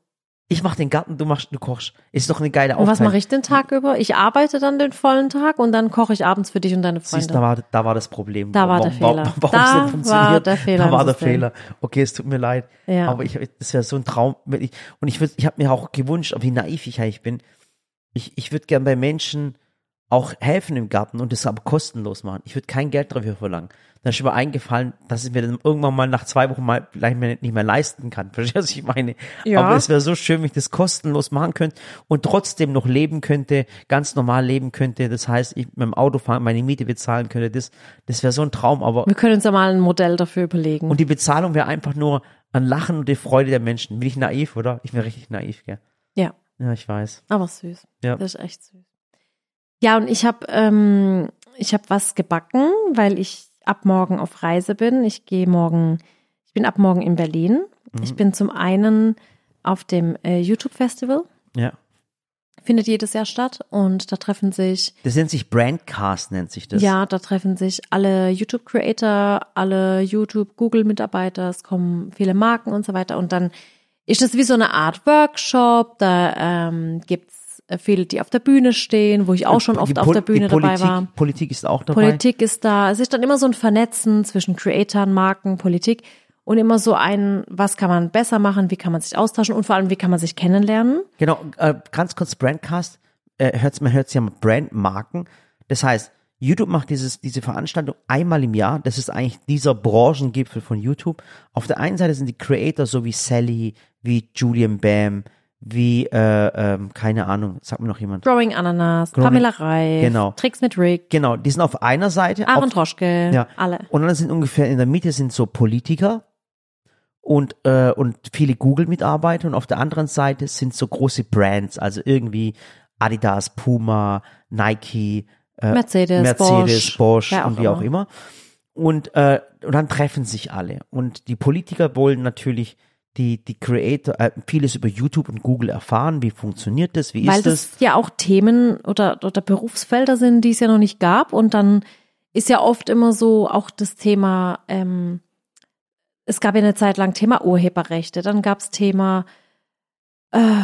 Speaker 1: Ich mach den Garten, du machst, du kochst. Ist doch eine geile
Speaker 2: Und was mache ich den Tag über? Ich arbeite dann den vollen Tag und dann koche ich abends für dich und deine Freunde.
Speaker 1: Siehst, da war, da war das Problem.
Speaker 2: Da war der
Speaker 1: Warum-
Speaker 2: Fehler.
Speaker 1: Warum,
Speaker 2: Da
Speaker 1: es nicht funktioniert.
Speaker 2: war der Fehler
Speaker 1: Da war der. Fehler. Okay, es tut mir leid.
Speaker 2: Ja.
Speaker 1: Aber ich, das wäre so ein Traum. Und ich, ich habe mir auch gewünscht, wie naiv ich eigentlich bin. Ich, ich würde gern bei Menschen auch helfen im Garten und das aber kostenlos machen. Ich würde kein Geld dafür verlangen. Dann ist mir eingefallen, dass ich mir dann irgendwann mal nach zwei Wochen mal vielleicht mir nicht mehr leisten kann. (laughs) Verstehst du, was ich meine?
Speaker 2: Ja.
Speaker 1: Aber es wäre so schön, wenn ich das kostenlos machen könnte und trotzdem noch leben könnte, ganz normal leben könnte. Das heißt, ich mit dem Auto fahren, meine Miete bezahlen könnte. Das, das wäre so ein Traum. Aber
Speaker 2: wir können uns ja mal ein Modell dafür überlegen.
Speaker 1: und die Bezahlung wäre einfach nur ein Lachen und die Freude der Menschen. Bin ich naiv, oder? Ich bin richtig naiv, gell?
Speaker 2: ja,
Speaker 1: Ja, ich weiß.
Speaker 2: aber süß.
Speaker 1: Ja.
Speaker 2: Das ist echt süß. Ja, und ich habe ähm, ich habe was gebacken, weil ich ab morgen auf Reise bin. Ich gehe morgen, ich bin ab morgen in Berlin.
Speaker 1: Mhm.
Speaker 2: Ich bin zum einen auf dem äh, YouTube Festival,
Speaker 1: Ja.
Speaker 2: findet jedes Jahr statt und da treffen sich
Speaker 1: Das nennt sich Brandcast, nennt sich das.
Speaker 2: Ja, da treffen sich alle YouTube-Creator, alle YouTube-Google-Mitarbeiter, es kommen viele Marken und so weiter. Und dann ist das wie so eine Art Workshop. Da ähm, gibt's viele, die auf der Bühne stehen, wo ich auch schon
Speaker 1: Die
Speaker 2: oft auf der Bühne
Speaker 1: Politik,
Speaker 2: dabei war.
Speaker 1: Politik ist auch dabei.
Speaker 2: Politik ist da. Es ist dann immer so ein Vernetzen zwischen Creatoren, Marken, Politik und immer so ein, was kann man besser machen, wie kann man sich austauschen und vor allem, wie kann man sich kennenlernen.
Speaker 1: Genau, äh, ganz kurz Brandcast, äh, hört's, man hört ja mal Brandmarken. Das heißt, YouTube macht dieses, diese Veranstaltung einmal im Jahr. Das ist eigentlich dieser Branchengipfel von YouTube. Auf der einen Seite sind die Creator so wie Sally, wie Julian Bam, wie, äh, ähm, keine Ahnung, sag mir noch jemand.
Speaker 2: Growing Ananas,
Speaker 1: Growing-
Speaker 2: Pamela Reif,
Speaker 1: Genau.
Speaker 2: Tricks mit Rick,
Speaker 1: Genau, die sind auf einer Seite.
Speaker 2: Aaron
Speaker 1: auf,
Speaker 2: Troschke,
Speaker 1: ja.
Speaker 2: alle.
Speaker 1: Und dann sind ungefähr in der Mitte sind so Politiker und, äh, und viele Google-Mitarbeiter und auf der anderen Seite sind so große Brands, also irgendwie Adidas, Puma, Nike, äh,
Speaker 2: Mercedes,
Speaker 1: Mercedes,
Speaker 2: Bosch,
Speaker 1: Bosch,
Speaker 2: auch
Speaker 1: und wie auch
Speaker 2: immer.
Speaker 1: immer. Und, äh, und dann treffen sich alle. Und die Politiker wollen natürlich die, die Creator, äh, vieles über YouTube und Google erfahren. Wie funktioniert das? Wie
Speaker 2: Weil
Speaker 1: ist das?
Speaker 2: das ja auch Themen oder, oder Berufsfelder sind, die es ja noch nicht gab. Und dann ist ja oft immer so auch das Thema, ähm, es gab ja eine Zeit lang Thema Urheberrechte, dann gab es Thema äh,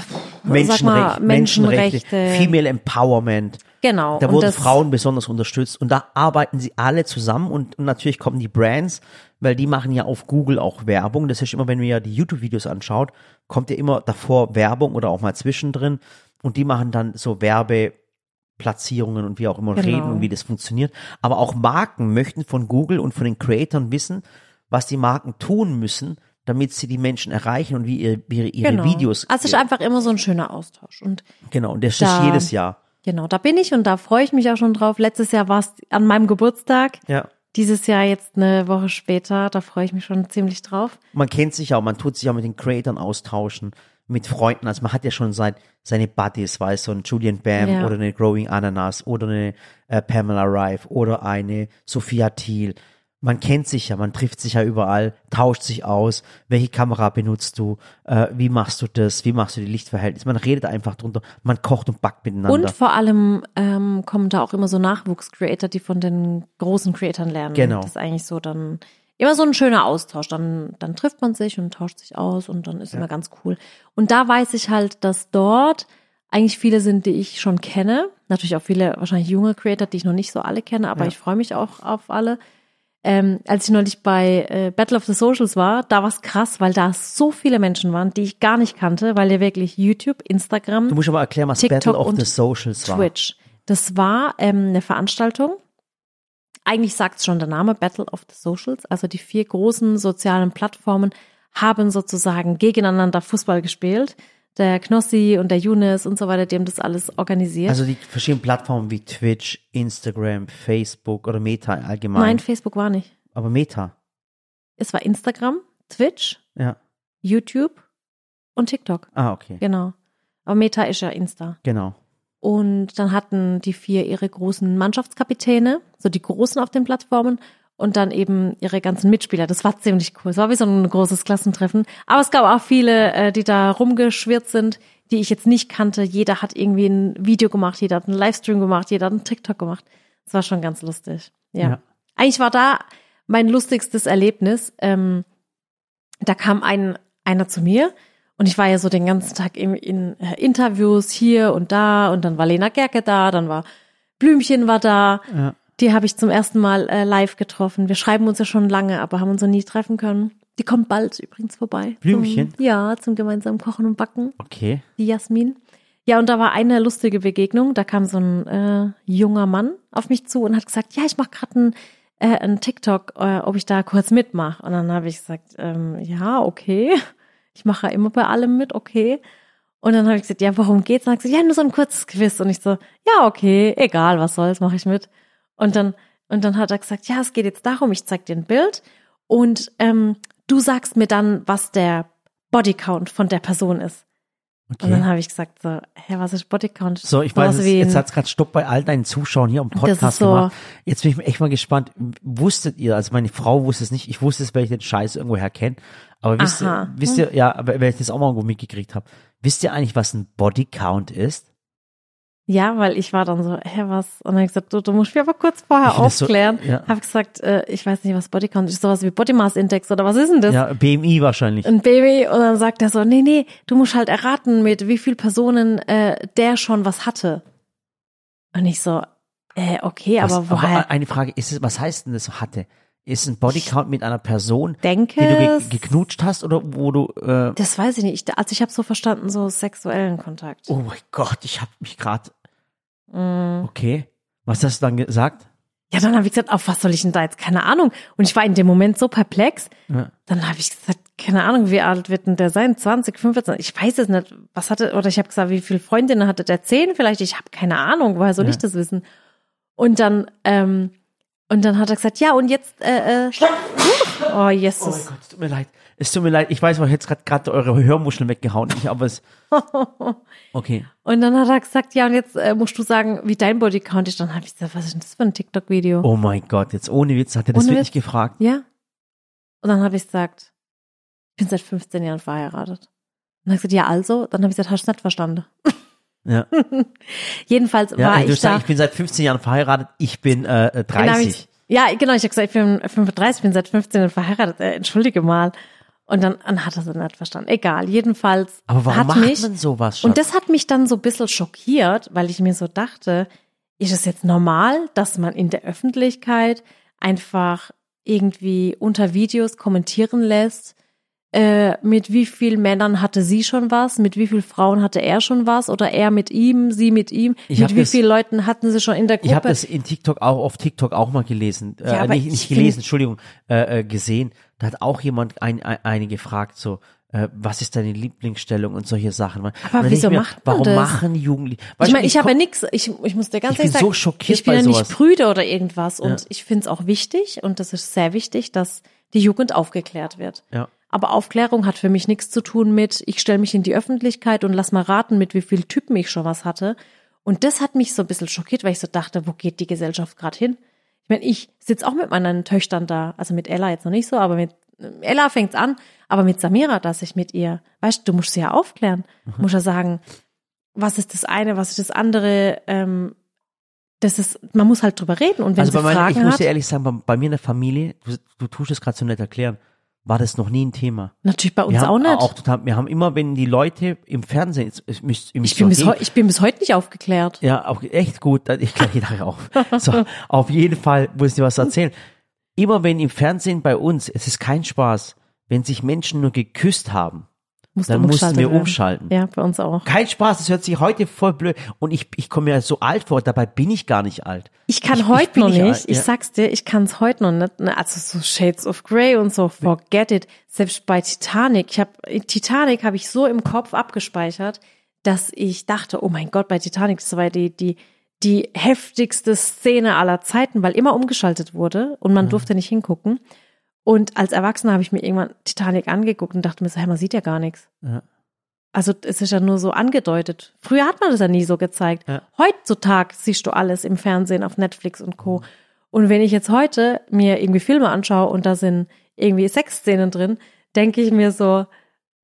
Speaker 2: sag mal,
Speaker 1: Menschenrechte,
Speaker 2: Menschenrechte.
Speaker 1: Female Empowerment.
Speaker 2: Genau.
Speaker 1: Da wurden Frauen besonders unterstützt und da arbeiten sie alle zusammen und, und natürlich kommen die Brands, weil die machen ja auf Google auch Werbung. Das ist immer, wenn man ja die YouTube-Videos anschaut, kommt ja immer davor Werbung oder auch mal zwischendrin und die machen dann so Werbeplatzierungen und wie auch immer
Speaker 2: Genau.
Speaker 1: reden und wie das funktioniert. Aber auch Marken möchten von Google und von den Creatoren wissen, was die Marken tun müssen, damit sie die Menschen erreichen und wie ihre, wie ihre
Speaker 2: genau.
Speaker 1: Videos.
Speaker 2: Also es ist einfach immer so ein schöner Austausch. Und
Speaker 1: genau, und das ist
Speaker 2: da-
Speaker 1: jedes Jahr.
Speaker 2: Genau, da bin ich und da freue ich mich auch schon drauf. Letztes Jahr war es an meinem Geburtstag.
Speaker 1: Ja.
Speaker 2: Dieses Jahr jetzt eine Woche später, da freue ich mich schon ziemlich drauf.
Speaker 1: man kennt sich auch, man tut sich auch mit den Creatoren austauschen, mit Freunden. Also man hat ja schon sein, seine Buddies, weißt du, so ein Julian Bam
Speaker 2: Ja.
Speaker 1: oder eine Growing Ananas oder eine äh, Pamela Reif oder eine Sophia Thiel. Man kennt sich ja, man trifft sich ja überall, tauscht sich aus, welche Kamera benutzt du, äh, wie machst du das, wie machst du die Lichtverhältnisse. Man redet einfach drunter, man kocht und backt miteinander.
Speaker 2: Und vor allem ähm, kommen da auch immer so Nachwuchs-Creator, die von den großen Creatoren lernen.
Speaker 1: Genau.
Speaker 2: Das ist eigentlich so dann immer so ein schöner Austausch. Dann, dann trifft man sich und tauscht sich aus und dann ist immer ganz cool. Und da weiß ich halt, dass dort eigentlich viele sind, die ich schon kenne. Natürlich auch viele wahrscheinlich junge Creator, die ich noch nicht so alle kenne, aber
Speaker 1: Ja.
Speaker 2: ich freue mich auch auf alle. Ähm, als ich neulich bei äh, Battle of the Socials war, da war es krass, weil da so viele Menschen waren, die ich gar nicht kannte, weil ja wirklich YouTube, Instagram,
Speaker 1: du musst aber erklären, was
Speaker 2: TikTok
Speaker 1: Battle of the Socials war.
Speaker 2: Twitch. Das war ähm, eine Veranstaltung. Eigentlich sagt schon der Name Battle of the Socials. Also die vier großen sozialen Plattformen haben sozusagen gegeneinander Fußball gespielt. Der Knossi und der Younes und so weiter, die haben das alles organisiert.
Speaker 1: Also die verschiedenen Plattformen wie Twitch, Instagram, Facebook oder Meta allgemein.
Speaker 2: Nein, Facebook war nicht.
Speaker 1: aber Meta.
Speaker 2: Es war Instagram, Twitch,
Speaker 1: Ja.
Speaker 2: YouTube und TikTok.
Speaker 1: Ah, okay.
Speaker 2: Genau. Aber Meta ist ja Insta.
Speaker 1: Genau.
Speaker 2: Und dann hatten die vier ihre großen Mannschaftskapitäne, so die großen auf den Plattformen und dann eben ihre ganzen Mitspieler. Das war ziemlich cool. Es war wie so ein großes Klassentreffen. Aber es gab auch viele, äh, die da rumgeschwirrt sind, die ich jetzt nicht kannte. Jeder hat irgendwie ein Video gemacht, jeder hat einen Livestream gemacht, jeder hat einen TikTok gemacht. Das war schon ganz lustig. Ja.
Speaker 1: Ja.
Speaker 2: Eigentlich war da mein lustigstes Erlebnis. Ähm, da kam ein, einer zu mir und ich war ja so den ganzen Tag in, in äh, Interviews hier und da und dann war Lena Gerke da, dann war Blümchen war da.
Speaker 1: Ja.
Speaker 2: Die habe ich zum ersten Mal äh, live getroffen. Wir schreiben uns ja schon lange, aber haben uns noch nie treffen können. Die kommt bald übrigens vorbei.
Speaker 1: Blümchen?
Speaker 2: Zum, ja, zum gemeinsamen Kochen und Backen.
Speaker 1: Okay.
Speaker 2: Die Jasmin. Ja, und da war eine lustige Begegnung. Da kam so ein äh, junger Mann auf mich zu und hat gesagt, ja, ich mache gerade ein, äh, ein TikTok, äh, ob ich da kurz mitmache. Und dann habe ich gesagt, ähm, ja, okay. Ich mache ja immer bei allem mit, okay. Und dann habe ich gesagt, ja, worum geht's? Und dann hat gesagt, ja, nur so ein kurzes Quiz. Und ich so, ja, okay, egal, was soll's, mache ich mit. Und dann, und dann hat er gesagt, ja, es geht jetzt darum, ich zeig dir ein Bild und ähm, du sagst mir dann, was der Bodycount von der Person ist. Und dann
Speaker 1: Okay.
Speaker 2: habe ich gesagt, so, hä, was ist Bodycount?
Speaker 1: So, ich weiß, es, jetzt hat's gerade Stopp bei all deinen Zuschauern hier am Podcast
Speaker 2: so-
Speaker 1: gemacht. Jetzt bin ich echt mal gespannt. Wusstet ihr, also meine Frau wusste es nicht, ich wusste es, weil ich den Scheiß irgendwoher kenne. Aber wisst
Speaker 2: Aha.
Speaker 1: ihr, wisst ihr, ja, aber weil ich das auch mal irgendwo mitgekriegt habe, wisst ihr eigentlich, was ein Bodycount ist?
Speaker 2: Ja, weil ich war dann so, hä, was? Und dann habe ich gesagt, du, du musst mich aber kurz vorher
Speaker 1: das so-
Speaker 2: aufklären.
Speaker 1: ja.
Speaker 2: Habe gesagt, äh, ich weiß nicht, was Bodycount ist, sowas wie Body Mass Index oder was ist denn das?
Speaker 1: Ja, BMI wahrscheinlich.
Speaker 2: Ein Baby und dann sagt er so, nee, nee, du musst halt erraten, mit wie viel Personen äh, der schon was hatte. Und ich so, äh, okay,
Speaker 1: Was-
Speaker 2: aber woher
Speaker 1: eine Frage, ist es, was heißt denn das hatte? Ist ein Bodycount mit einer Person,
Speaker 2: denke
Speaker 1: die du ge geknutscht hast oder wo du äh,
Speaker 2: Das weiß ich nicht. Ich- Also ich habe so verstanden, so sexuellen Kontakt.
Speaker 1: Oh mein Gott, ich habe mich gerade
Speaker 2: Mm.
Speaker 1: okay. Was hast du dann gesagt?
Speaker 2: Ja, dann habe ich gesagt, auf was soll ich denn da jetzt? Keine Ahnung. Und ich war in dem Moment so perplex.
Speaker 1: Ja.
Speaker 2: Dann habe ich gesagt, keine Ahnung, wie alt wird denn der sein? 20, 15? Ich weiß es nicht. Was hatte, oder ich habe gesagt, wie viele Freundinnen hatte der? Zehn vielleicht? Ich habe keine Ahnung. Woher soll
Speaker 1: Ja.
Speaker 2: ich das wissen? Und dann, ähm, und dann hat er gesagt, ja, und jetzt, äh, äh, oh
Speaker 1: Oh mein
Speaker 2: Jesus.
Speaker 1: Gott, es tut mir leid. Es tut mir leid. Ich weiß, ich hätte gerade gerade eure Hörmuscheln weggehauen. Ich, aber es. (laughs) Okay.
Speaker 2: Und dann hat er gesagt, ja, und jetzt äh, musst du sagen, wie dein Bodycount ist. Dann habe ich gesagt, was ist denn das für ein TikTok-Video?
Speaker 1: Oh mein Gott, jetzt ohne Witz hat er das
Speaker 2: Ohne
Speaker 1: wirklich
Speaker 2: Witz?
Speaker 1: gefragt.
Speaker 2: Ja. Und dann habe ich gesagt, ich bin seit 15 Jahren verheiratet. Und dann hat er gesagt, ja, also. Dann habe ich gesagt, hast du nicht verstanden.
Speaker 1: Ja. (laughs)
Speaker 2: Jedenfalls
Speaker 1: Ja,
Speaker 2: war
Speaker 1: also du
Speaker 2: ich da.
Speaker 1: sagst, ich bin seit 15 Jahren verheiratet. Ich bin äh, äh,
Speaker 2: Dann hab
Speaker 1: 30.
Speaker 2: ich, ja, genau, ich habe gesagt, ich bin 35, ich bin seit 15 Jahren verheiratet. Äh, entschuldige mal. Und dann, dann hat er es nicht verstanden. Egal, jedenfalls
Speaker 1: aber warum
Speaker 2: hat
Speaker 1: macht
Speaker 2: mich,
Speaker 1: man sowas?
Speaker 2: und
Speaker 1: Schatz?
Speaker 2: das hat mich dann so ein bisschen schockiert, weil ich mir so dachte, ist es jetzt normal, dass man in der Öffentlichkeit einfach irgendwie unter Videos kommentieren lässt, äh, mit wie vielen Männern hatte sie schon was, mit wie vielen Frauen hatte er schon was oder er mit ihm, sie mit ihm,
Speaker 1: Ich
Speaker 2: mit wie
Speaker 1: das-
Speaker 2: vielen Leuten hatten sie schon in der Gruppe.
Speaker 1: Ich habe das in TikTok auch auf TikTok auch mal gelesen.
Speaker 2: Ja,
Speaker 1: äh,
Speaker 2: aber
Speaker 1: nicht
Speaker 2: ich
Speaker 1: nicht gelesen, Entschuldigung, äh, äh, gesehen. Da hat auch jemand ein, ein, eine gefragt, so, äh, was ist deine Lieblingsstellung und solche Sachen. Dann denk
Speaker 2: wieso
Speaker 1: ich mir,
Speaker 2: macht man
Speaker 1: warum
Speaker 2: das?
Speaker 1: machen Jugendliche? Weißt
Speaker 2: ich meine, ich, habe ja nix, ich, ich muss dir ganz
Speaker 1: Ich
Speaker 2: ehrlich
Speaker 1: bin
Speaker 2: sagen,
Speaker 1: so schockiert
Speaker 2: ich bin ja nicht
Speaker 1: sowas.
Speaker 2: prüde oder irgendwas und
Speaker 1: Ja.
Speaker 2: ich finde es auch wichtig und das ist sehr wichtig, dass die Jugend aufgeklärt wird.
Speaker 1: Ja.
Speaker 2: Aber Aufklärung hat für mich nichts zu tun mit, ich stelle mich in die Öffentlichkeit und lass mal raten, mit wie vielen Typen ich schon was hatte. Und das hat mich so ein bisschen schockiert, weil ich so dachte, wo geht die Gesellschaft gerade hin? Ich meine, ich sitze auch mit meinen Töchtern da, also mit Ella jetzt noch nicht so, aber mit Ella fängt's an, aber mit Samira, dass ich mit ihr, weißt du, du musst sie ja aufklären.
Speaker 1: Mhm.
Speaker 2: Du musst ja sagen, was ist das eine, was ist das andere, ähm, das ist, man muss halt drüber reden und wenn
Speaker 1: Also
Speaker 2: sie
Speaker 1: bei meiner,
Speaker 2: Fragen
Speaker 1: ich muss dir ehrlich sagen, bei, bei mir in der Familie, du, du tust es gerade so nett erklären, war das noch nie ein Thema.
Speaker 2: natürlich bei uns
Speaker 1: wir haben
Speaker 2: auch nicht.
Speaker 1: Auch total, wir haben immer, wenn die Leute im Fernsehen, müsst, ihr müsst
Speaker 2: ich, bin bis heu, ich bin bis heute nicht aufgeklärt.
Speaker 1: Ja, auch echt gut. Ich gleich nachher auf. (laughs) So, auf jeden Fall muss ich dir was erzählen. Immer wenn im Fernsehen bei uns, es ist kein Spaß, wenn sich Menschen nur geküsst haben,
Speaker 2: Musst
Speaker 1: dann mussten wir
Speaker 2: werden.
Speaker 1: umschalten.
Speaker 2: Ja, bei uns auch.
Speaker 1: Kein Spaß, das hört sich heute voll blöd. Und ich, ich komme mir so alt vor, dabei bin ich gar nicht alt.
Speaker 2: Ich kann
Speaker 1: Ich- ich
Speaker 2: heute
Speaker 1: bin
Speaker 2: noch
Speaker 1: nicht alt,
Speaker 2: ich
Speaker 1: ja.
Speaker 2: sag's dir, ich kann's heute noch nicht. ne, Also so Shades of Grey und so, forget it. Selbst bei Titanic, ich habe Titanic habe ich so im Kopf abgespeichert, dass ich dachte, oh mein Gott, bei Titanic, das war die die die heftigste Szene aller Zeiten, weil immer umgeschaltet wurde und man durfte nicht hingucken. Und als Erwachsener habe ich mir irgendwann Titanic angeguckt und dachte mir so, hey, man sieht ja gar nichts.
Speaker 1: Ja.
Speaker 2: Also es ist ja nur so angedeutet. Früher hat man das ja nie so gezeigt.
Speaker 1: Ja.
Speaker 2: Heutzutage siehst du alles im Fernsehen, auf Netflix und Co. Und wenn ich jetzt heute mir irgendwie Filme anschaue und da sind irgendwie Sexszenen drin, denke ich mir so,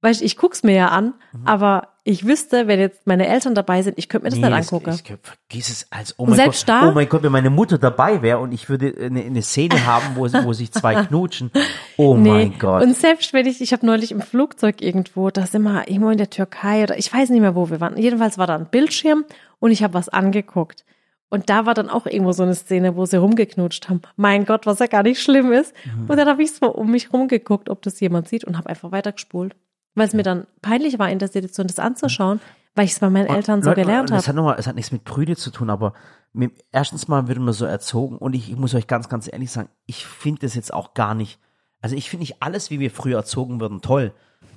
Speaker 2: weißt du, ich guck's mir ja an,
Speaker 1: Mhm.
Speaker 2: aber ich wüsste, wenn jetzt meine Eltern dabei sind, ich könnte mir das nicht angucken.
Speaker 1: Ich, ich, vergiss es als, oh mein
Speaker 2: selbst
Speaker 1: Gott,
Speaker 2: da-
Speaker 1: oh mein Gott, wenn meine Mutter dabei wäre und ich würde eine, eine Szene haben, wo, wo sich zwei (laughs) knutschen. Oh mein Gott.
Speaker 2: Und selbst wenn ich, ich habe neulich im Flugzeug irgendwo, da sind wir irgendwo in der Türkei oder ich weiß nicht mehr, wo wir waren. Jedenfalls war da ein Bildschirm und ich habe was angeguckt. Und da war dann auch irgendwo so eine Szene, wo sie rumgeknutscht haben. Mein Gott, was ja gar nicht schlimm ist.
Speaker 1: Mhm.
Speaker 2: Und dann habe ich so um mich rumgeguckt, ob das jemand sieht und habe einfach weitergespult. Weil es mir dann peinlich war, in der Situation das anzuschauen, weil ich es bei meinen Eltern so
Speaker 1: Leute,
Speaker 2: gelernt habe.
Speaker 1: hat nochmal, es hat nichts mit Brüde zu tun, aber mit, erstens mal wird man so erzogen und ich, ich muss euch ganz, ganz ehrlich sagen, ich finde das jetzt auch gar nicht, also ich finde nicht alles, wie wir früher erzogen wurden, toll,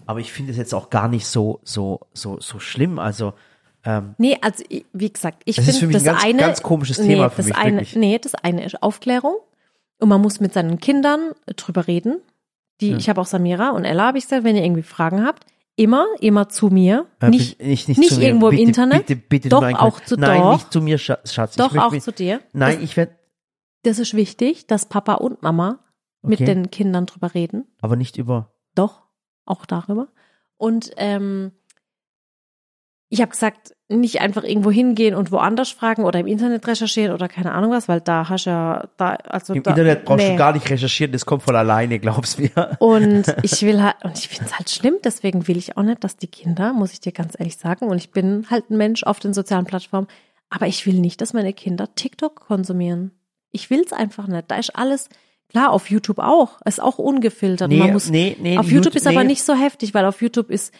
Speaker 1: aber ich finde es jetzt auch gar nicht so, so, so, so schlimm, also, ähm,
Speaker 2: Nee, also wie gesagt, ich
Speaker 1: Das ist
Speaker 2: finde
Speaker 1: für mich
Speaker 2: das
Speaker 1: ein ganz-
Speaker 2: eine
Speaker 1: ganz komisches
Speaker 2: nee,
Speaker 1: Thema für
Speaker 2: das
Speaker 1: mich,
Speaker 2: eine,
Speaker 1: wirklich.
Speaker 2: Nee, das eine ist Aufklärung und man muss mit seinen Kindern drüber reden. Die, ich habe auch Samira und Ella habe ich gesagt, wenn ihr irgendwie Fragen habt, immer, immer zu mir,
Speaker 1: äh,
Speaker 2: nicht,
Speaker 1: nicht,
Speaker 2: nicht
Speaker 1: mir.
Speaker 2: irgendwo im
Speaker 1: bitte,
Speaker 2: Internet,
Speaker 1: bitte, bitte,
Speaker 2: doch auch zu
Speaker 1: Nein,
Speaker 2: doch.
Speaker 1: nicht zu mir, Scha- Schatz.
Speaker 2: doch auch
Speaker 1: mich,
Speaker 2: zu dir.
Speaker 1: Nein,
Speaker 2: das,
Speaker 1: ich werde,
Speaker 2: das ist wichtig, dass Papa und Mama mit
Speaker 1: Okay.
Speaker 2: den Kindern drüber reden.
Speaker 1: aber nicht über,
Speaker 2: Doch, auch darüber. Und ähm, ich habe gesagt, nicht einfach irgendwo hingehen und woanders fragen oder im Internet recherchieren oder keine Ahnung was, weil da hast du ja da also
Speaker 1: Im
Speaker 2: da,
Speaker 1: Internet brauchst
Speaker 2: nee.
Speaker 1: du gar nicht recherchieren, das kommt von alleine, glaubst mir.
Speaker 2: Und (laughs) ich will halt, und ich finde es halt schlimm, deswegen will ich auch nicht, dass die Kinder, muss ich dir ganz ehrlich sagen, und ich bin halt ein Mensch auf den sozialen Plattformen, aber ich will nicht, dass meine Kinder TikTok konsumieren. Ich will's einfach nicht. Da ist alles, klar, auf YouTube auch, ist auch ungefiltert. Man muss,
Speaker 1: nee, nee,
Speaker 2: auf YouTube
Speaker 1: Jut-
Speaker 2: ist aber
Speaker 1: nee.
Speaker 2: nicht so heftig, weil auf YouTube ist,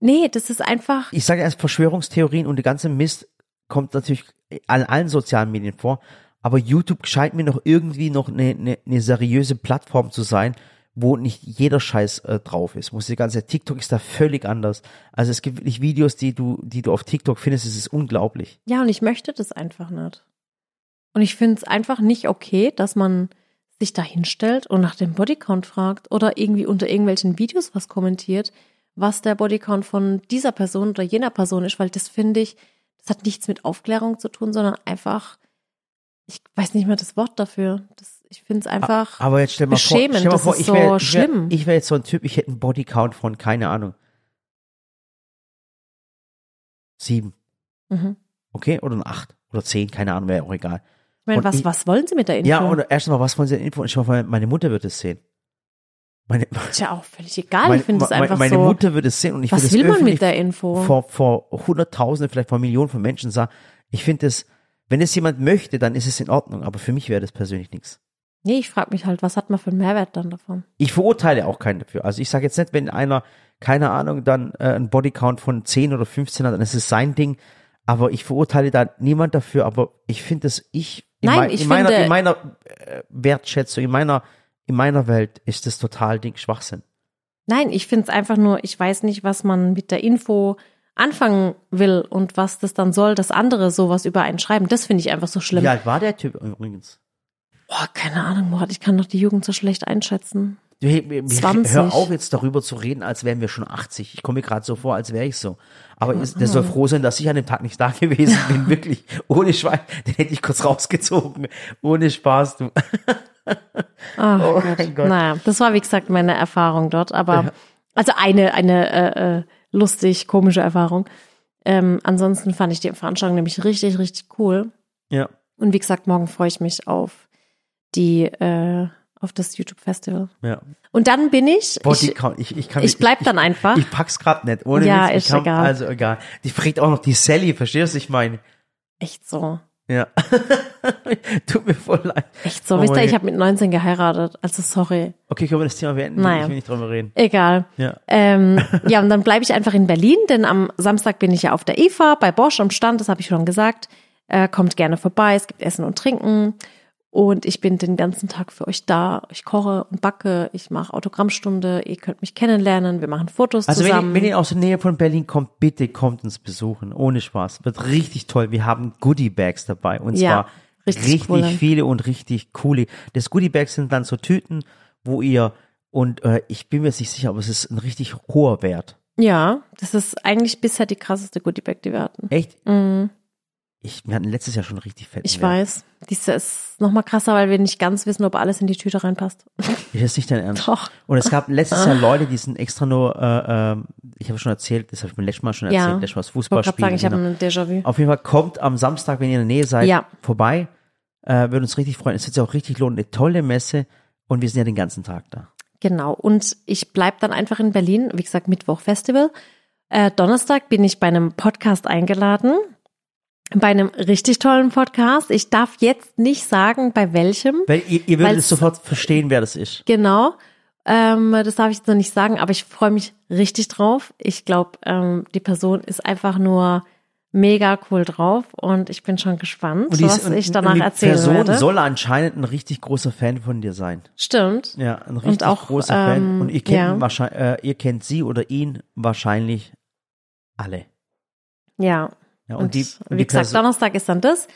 Speaker 2: nee, das ist einfach,
Speaker 1: Ich sage erst Verschwörungstheorien und der ganze Mist kommt natürlich an allen sozialen Medien vor. Aber YouTube scheint mir noch irgendwie noch eine, eine, eine seriöse Plattform zu sein, wo nicht jeder Scheiß äh, drauf ist. Muss die ganze TikTok ist da völlig anders. Also es gibt wirklich Videos, die du, die du auf TikTok findest, es ist unglaublich.
Speaker 2: ja, und ich möchte das einfach nicht. Und ich finde es einfach nicht okay, dass man sich da hinstellt und nach dem Bodycount fragt oder irgendwie unter irgendwelchen Videos was kommentiert, was der Bodycount von dieser Person oder jener Person ist, weil das finde ich, das hat nichts mit Aufklärung zu tun, sondern einfach, ich weiß nicht mehr das Wort dafür. Das, ich finde es einfach.
Speaker 1: Aber jetzt stell mal vor,
Speaker 2: beschämend,
Speaker 1: stell mal
Speaker 2: das
Speaker 1: vor
Speaker 2: ist
Speaker 1: ich
Speaker 2: so
Speaker 1: wäre
Speaker 2: schlimm.
Speaker 1: ich wär jetzt so ein Typ, ich hätte einen Bodycount von, keine Ahnung, sieben,
Speaker 2: Mhm.
Speaker 1: okay? Oder ein acht oder zehn, keine Ahnung, wäre auch egal.
Speaker 2: Ich meine,
Speaker 1: Und
Speaker 2: was,
Speaker 1: ich-
Speaker 2: was wollen Sie mit der Info?
Speaker 1: Ja, und erst mal, was wollen Sie denn Info? Ich hoffe, meine Mutter wird es sehen. Meine,
Speaker 2: ist ja auch völlig egal.
Speaker 1: meine,
Speaker 2: ich finde es
Speaker 1: meine,
Speaker 2: einfach
Speaker 1: meine
Speaker 2: so.
Speaker 1: Mutter wird es sehen und ich
Speaker 2: was
Speaker 1: würde es
Speaker 2: will man mit der Info?
Speaker 1: vor, vor Hunderttausenden, vielleicht vor Millionen von Menschen sagen. Ich finde es, wenn es jemand möchte, dann ist es in Ordnung, aber für mich wäre das persönlich nichts.
Speaker 2: Nee, ich frage mich halt, was hat man für einen Mehrwert dann davon?
Speaker 1: Ich verurteile auch keinen dafür. Also ich sage jetzt nicht, wenn einer, keine Ahnung, dann äh, einen Bodycount von 10 oder 15 hat, dann ist es sein Ding. Aber ich verurteile da niemand dafür. Aber ich finde es, ich, in,
Speaker 2: Nein,
Speaker 1: mein,
Speaker 2: ich
Speaker 1: in meiner,
Speaker 2: finde-
Speaker 1: in meiner äh, Wertschätzung, in meiner, in meiner Welt ist das total Ding Schwachsinn.
Speaker 2: Nein, ich finde es einfach nur, ich weiß nicht, was man mit der Info anfangen will und was das dann soll, dass andere sowas über einen schreiben. Das finde ich einfach so schlimm.
Speaker 1: Wie alt war der Typ übrigens?
Speaker 2: Boah, keine Ahnung, Murat, ich kann doch die Jugend so schlecht einschätzen.
Speaker 1: Du, hey, mir- mir-
Speaker 2: 20.
Speaker 1: Hör auf jetzt darüber zu reden, als wären wir schon 80. Ich komme mir gerade so vor, als wäre ich so. Aber ist, der soll froh sein, dass ich an dem Tag nicht da gewesen (laughs) bin. Wirklich. Ohne Schwein. Den hätte ich kurz rausgezogen. Ohne Spaß, du. (laughs)
Speaker 2: Ach
Speaker 1: Oh
Speaker 2: Gott.
Speaker 1: mein Gott.
Speaker 2: Naja, das war wie gesagt meine Erfahrung dort, aber
Speaker 1: Ja.
Speaker 2: also eine, eine äh, äh, lustig, komische Erfahrung. Ähm, ansonsten fand ich die Veranstaltung nämlich richtig, richtig cool.
Speaker 1: Ja.
Speaker 2: Und wie gesagt, morgen freue ich mich auf die, äh, auf das YouTube-Festival.
Speaker 1: Ja.
Speaker 2: Und dann bin ich,
Speaker 1: Boah,
Speaker 2: ich,
Speaker 1: kann, ich, ich kann
Speaker 2: ich bleib dann einfach.
Speaker 1: Ich, ich pack's grad nicht. Ohne
Speaker 2: Ja,
Speaker 1: Witz, ich
Speaker 2: ist
Speaker 1: kann,
Speaker 2: egal.
Speaker 1: Also egal. Die fragt auch noch die Sally, verstehst du, was ich meine?
Speaker 2: echt so.
Speaker 1: Ja. (laughs) Tut mir voll leid.
Speaker 2: Echt so.
Speaker 1: Oh
Speaker 2: Wisst ihr,
Speaker 1: mein
Speaker 2: ich habe mit 19 geheiratet. Also sorry.
Speaker 1: Okay, können wir das Thema beenden?
Speaker 2: Naja.
Speaker 1: Ich will nicht drüber reden.
Speaker 2: Egal.
Speaker 1: Ja.
Speaker 2: Ähm, (laughs) ja, und dann bleibe ich einfach in Berlin, denn am Samstag bin ich ja auf der IFA bei Bosch am Stand, das habe ich schon gesagt. Äh, kommt gerne vorbei, es gibt Essen und Trinken. Und ich bin den ganzen Tag für euch da. Ich koche und backe, ich mache Autogrammstunde, ihr könnt mich kennenlernen, wir machen Fotos
Speaker 1: Also wenn
Speaker 2: zusammen.
Speaker 1: ihr, wenn ihr aus der Nähe von Berlin kommt, bitte kommt uns besuchen. Ohne Spaß. Wird richtig toll. Wir haben Goodie Bags dabei. Und
Speaker 2: Ja,
Speaker 1: zwar
Speaker 2: richtig
Speaker 1: richtig,
Speaker 2: coole.
Speaker 1: viele und richtig coole. Das Goodie Bags sind dann so Tüten, wo ihr, und äh, ich bin mir jetzt nicht sicher, aber es ist ein richtig hoher Wert.
Speaker 2: ja, das ist eigentlich bisher die krasseste Goodiebag, die wir hatten.
Speaker 1: Echt?
Speaker 2: Mhm,
Speaker 1: Ich, wir hatten letztes Jahr schon richtig fett.
Speaker 2: ich weiß. Diese ist noch mal krasser, weil wir nicht ganz wissen, ob alles in die Tüte reinpasst.
Speaker 1: Ist das nicht dein (laughs) Ernst?
Speaker 2: Doch.
Speaker 1: Und es gab letztes Jahr Leute, die sind extra nur, äh, ähm, ich habe schon erzählt, das habe ich beim letzten Mal schon
Speaker 2: Ja.
Speaker 1: erzählt, letztes Mal das
Speaker 2: Ich
Speaker 1: Fußballspiel.
Speaker 2: sagen, ich habe
Speaker 1: genau.
Speaker 2: ein Déjà-vu.
Speaker 1: Auf jeden Fall kommt am Samstag, wenn ihr in der Nähe seid,
Speaker 2: Ja.
Speaker 1: vorbei. Äh, würde uns richtig freuen. Es wird sich auch richtig lohnen. Eine tolle Messe und wir sind ja den ganzen Tag da.
Speaker 2: Genau. Und ich bleib dann einfach in Berlin. Wie gesagt, Mittwoch Festival. Äh, Donnerstag bin ich bei einem Podcast eingeladen. Bei einem richtig tollen Podcast. Ich darf jetzt nicht sagen, bei welchem.
Speaker 1: Weil ihr, ihr würdet es sofort verstehen, wer das ist.
Speaker 2: Genau. Ähm, das darf ich jetzt noch nicht sagen, aber ich freue mich richtig drauf. Ich glaube, ähm, die Person ist einfach nur mega cool drauf und ich bin schon gespannt,
Speaker 1: Und die,
Speaker 2: was
Speaker 1: und,
Speaker 2: ich
Speaker 1: und
Speaker 2: danach
Speaker 1: die
Speaker 2: erzählen
Speaker 1: Person
Speaker 2: werde.
Speaker 1: soll anscheinend ein richtig großer Fan von dir sein.
Speaker 2: Stimmt.
Speaker 1: Ja, ein richtig
Speaker 2: auch,
Speaker 1: großer
Speaker 2: ähm,
Speaker 1: Fan. Und ihr kennt,
Speaker 2: ja.
Speaker 1: wahrscheinlich, äh, ihr kennt sie oder ihn wahrscheinlich alle.
Speaker 2: Ja.
Speaker 1: Ja,
Speaker 2: Und,
Speaker 1: und, die,
Speaker 2: wie
Speaker 1: die
Speaker 2: gesagt, Donnerstag ist dann das.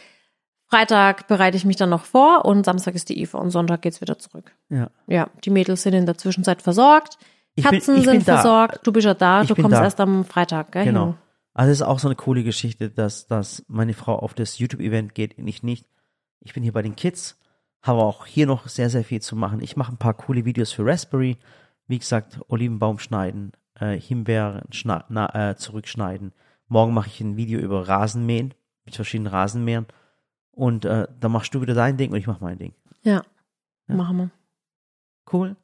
Speaker 2: Freitag bereite ich mich dann noch vor und Samstag ist die IFA und Sonntag geht's wieder zurück.
Speaker 1: ja.
Speaker 2: Ja, die Mädels sind in der Zwischenzeit versorgt. Katzen
Speaker 1: bin
Speaker 2: sind
Speaker 1: da.
Speaker 2: versorgt. Du bist ja da.
Speaker 1: Ich
Speaker 2: du kommst
Speaker 1: da.
Speaker 2: erst am Freitag, gell?
Speaker 1: Genau.
Speaker 2: hin?
Speaker 1: Also es ist auch so eine coole Geschichte, dass, dass meine Frau auf das YouTube-Event geht und ich nicht. Ich bin hier bei den Kids, habe auch hier noch sehr, sehr viel zu machen. Ich mache ein paar coole Videos für Raspberry. Wie gesagt, Olivenbaum schneiden, äh, Himbeeren äh, zurückschneiden, Morgen mache ich ein Video über Rasenmähen mit verschiedenen Rasenmähern. Und äh, dann machst du wieder dein Ding und ich mach mein Ding.
Speaker 2: Ja,
Speaker 1: Ja.
Speaker 2: machen wir.
Speaker 1: Cool.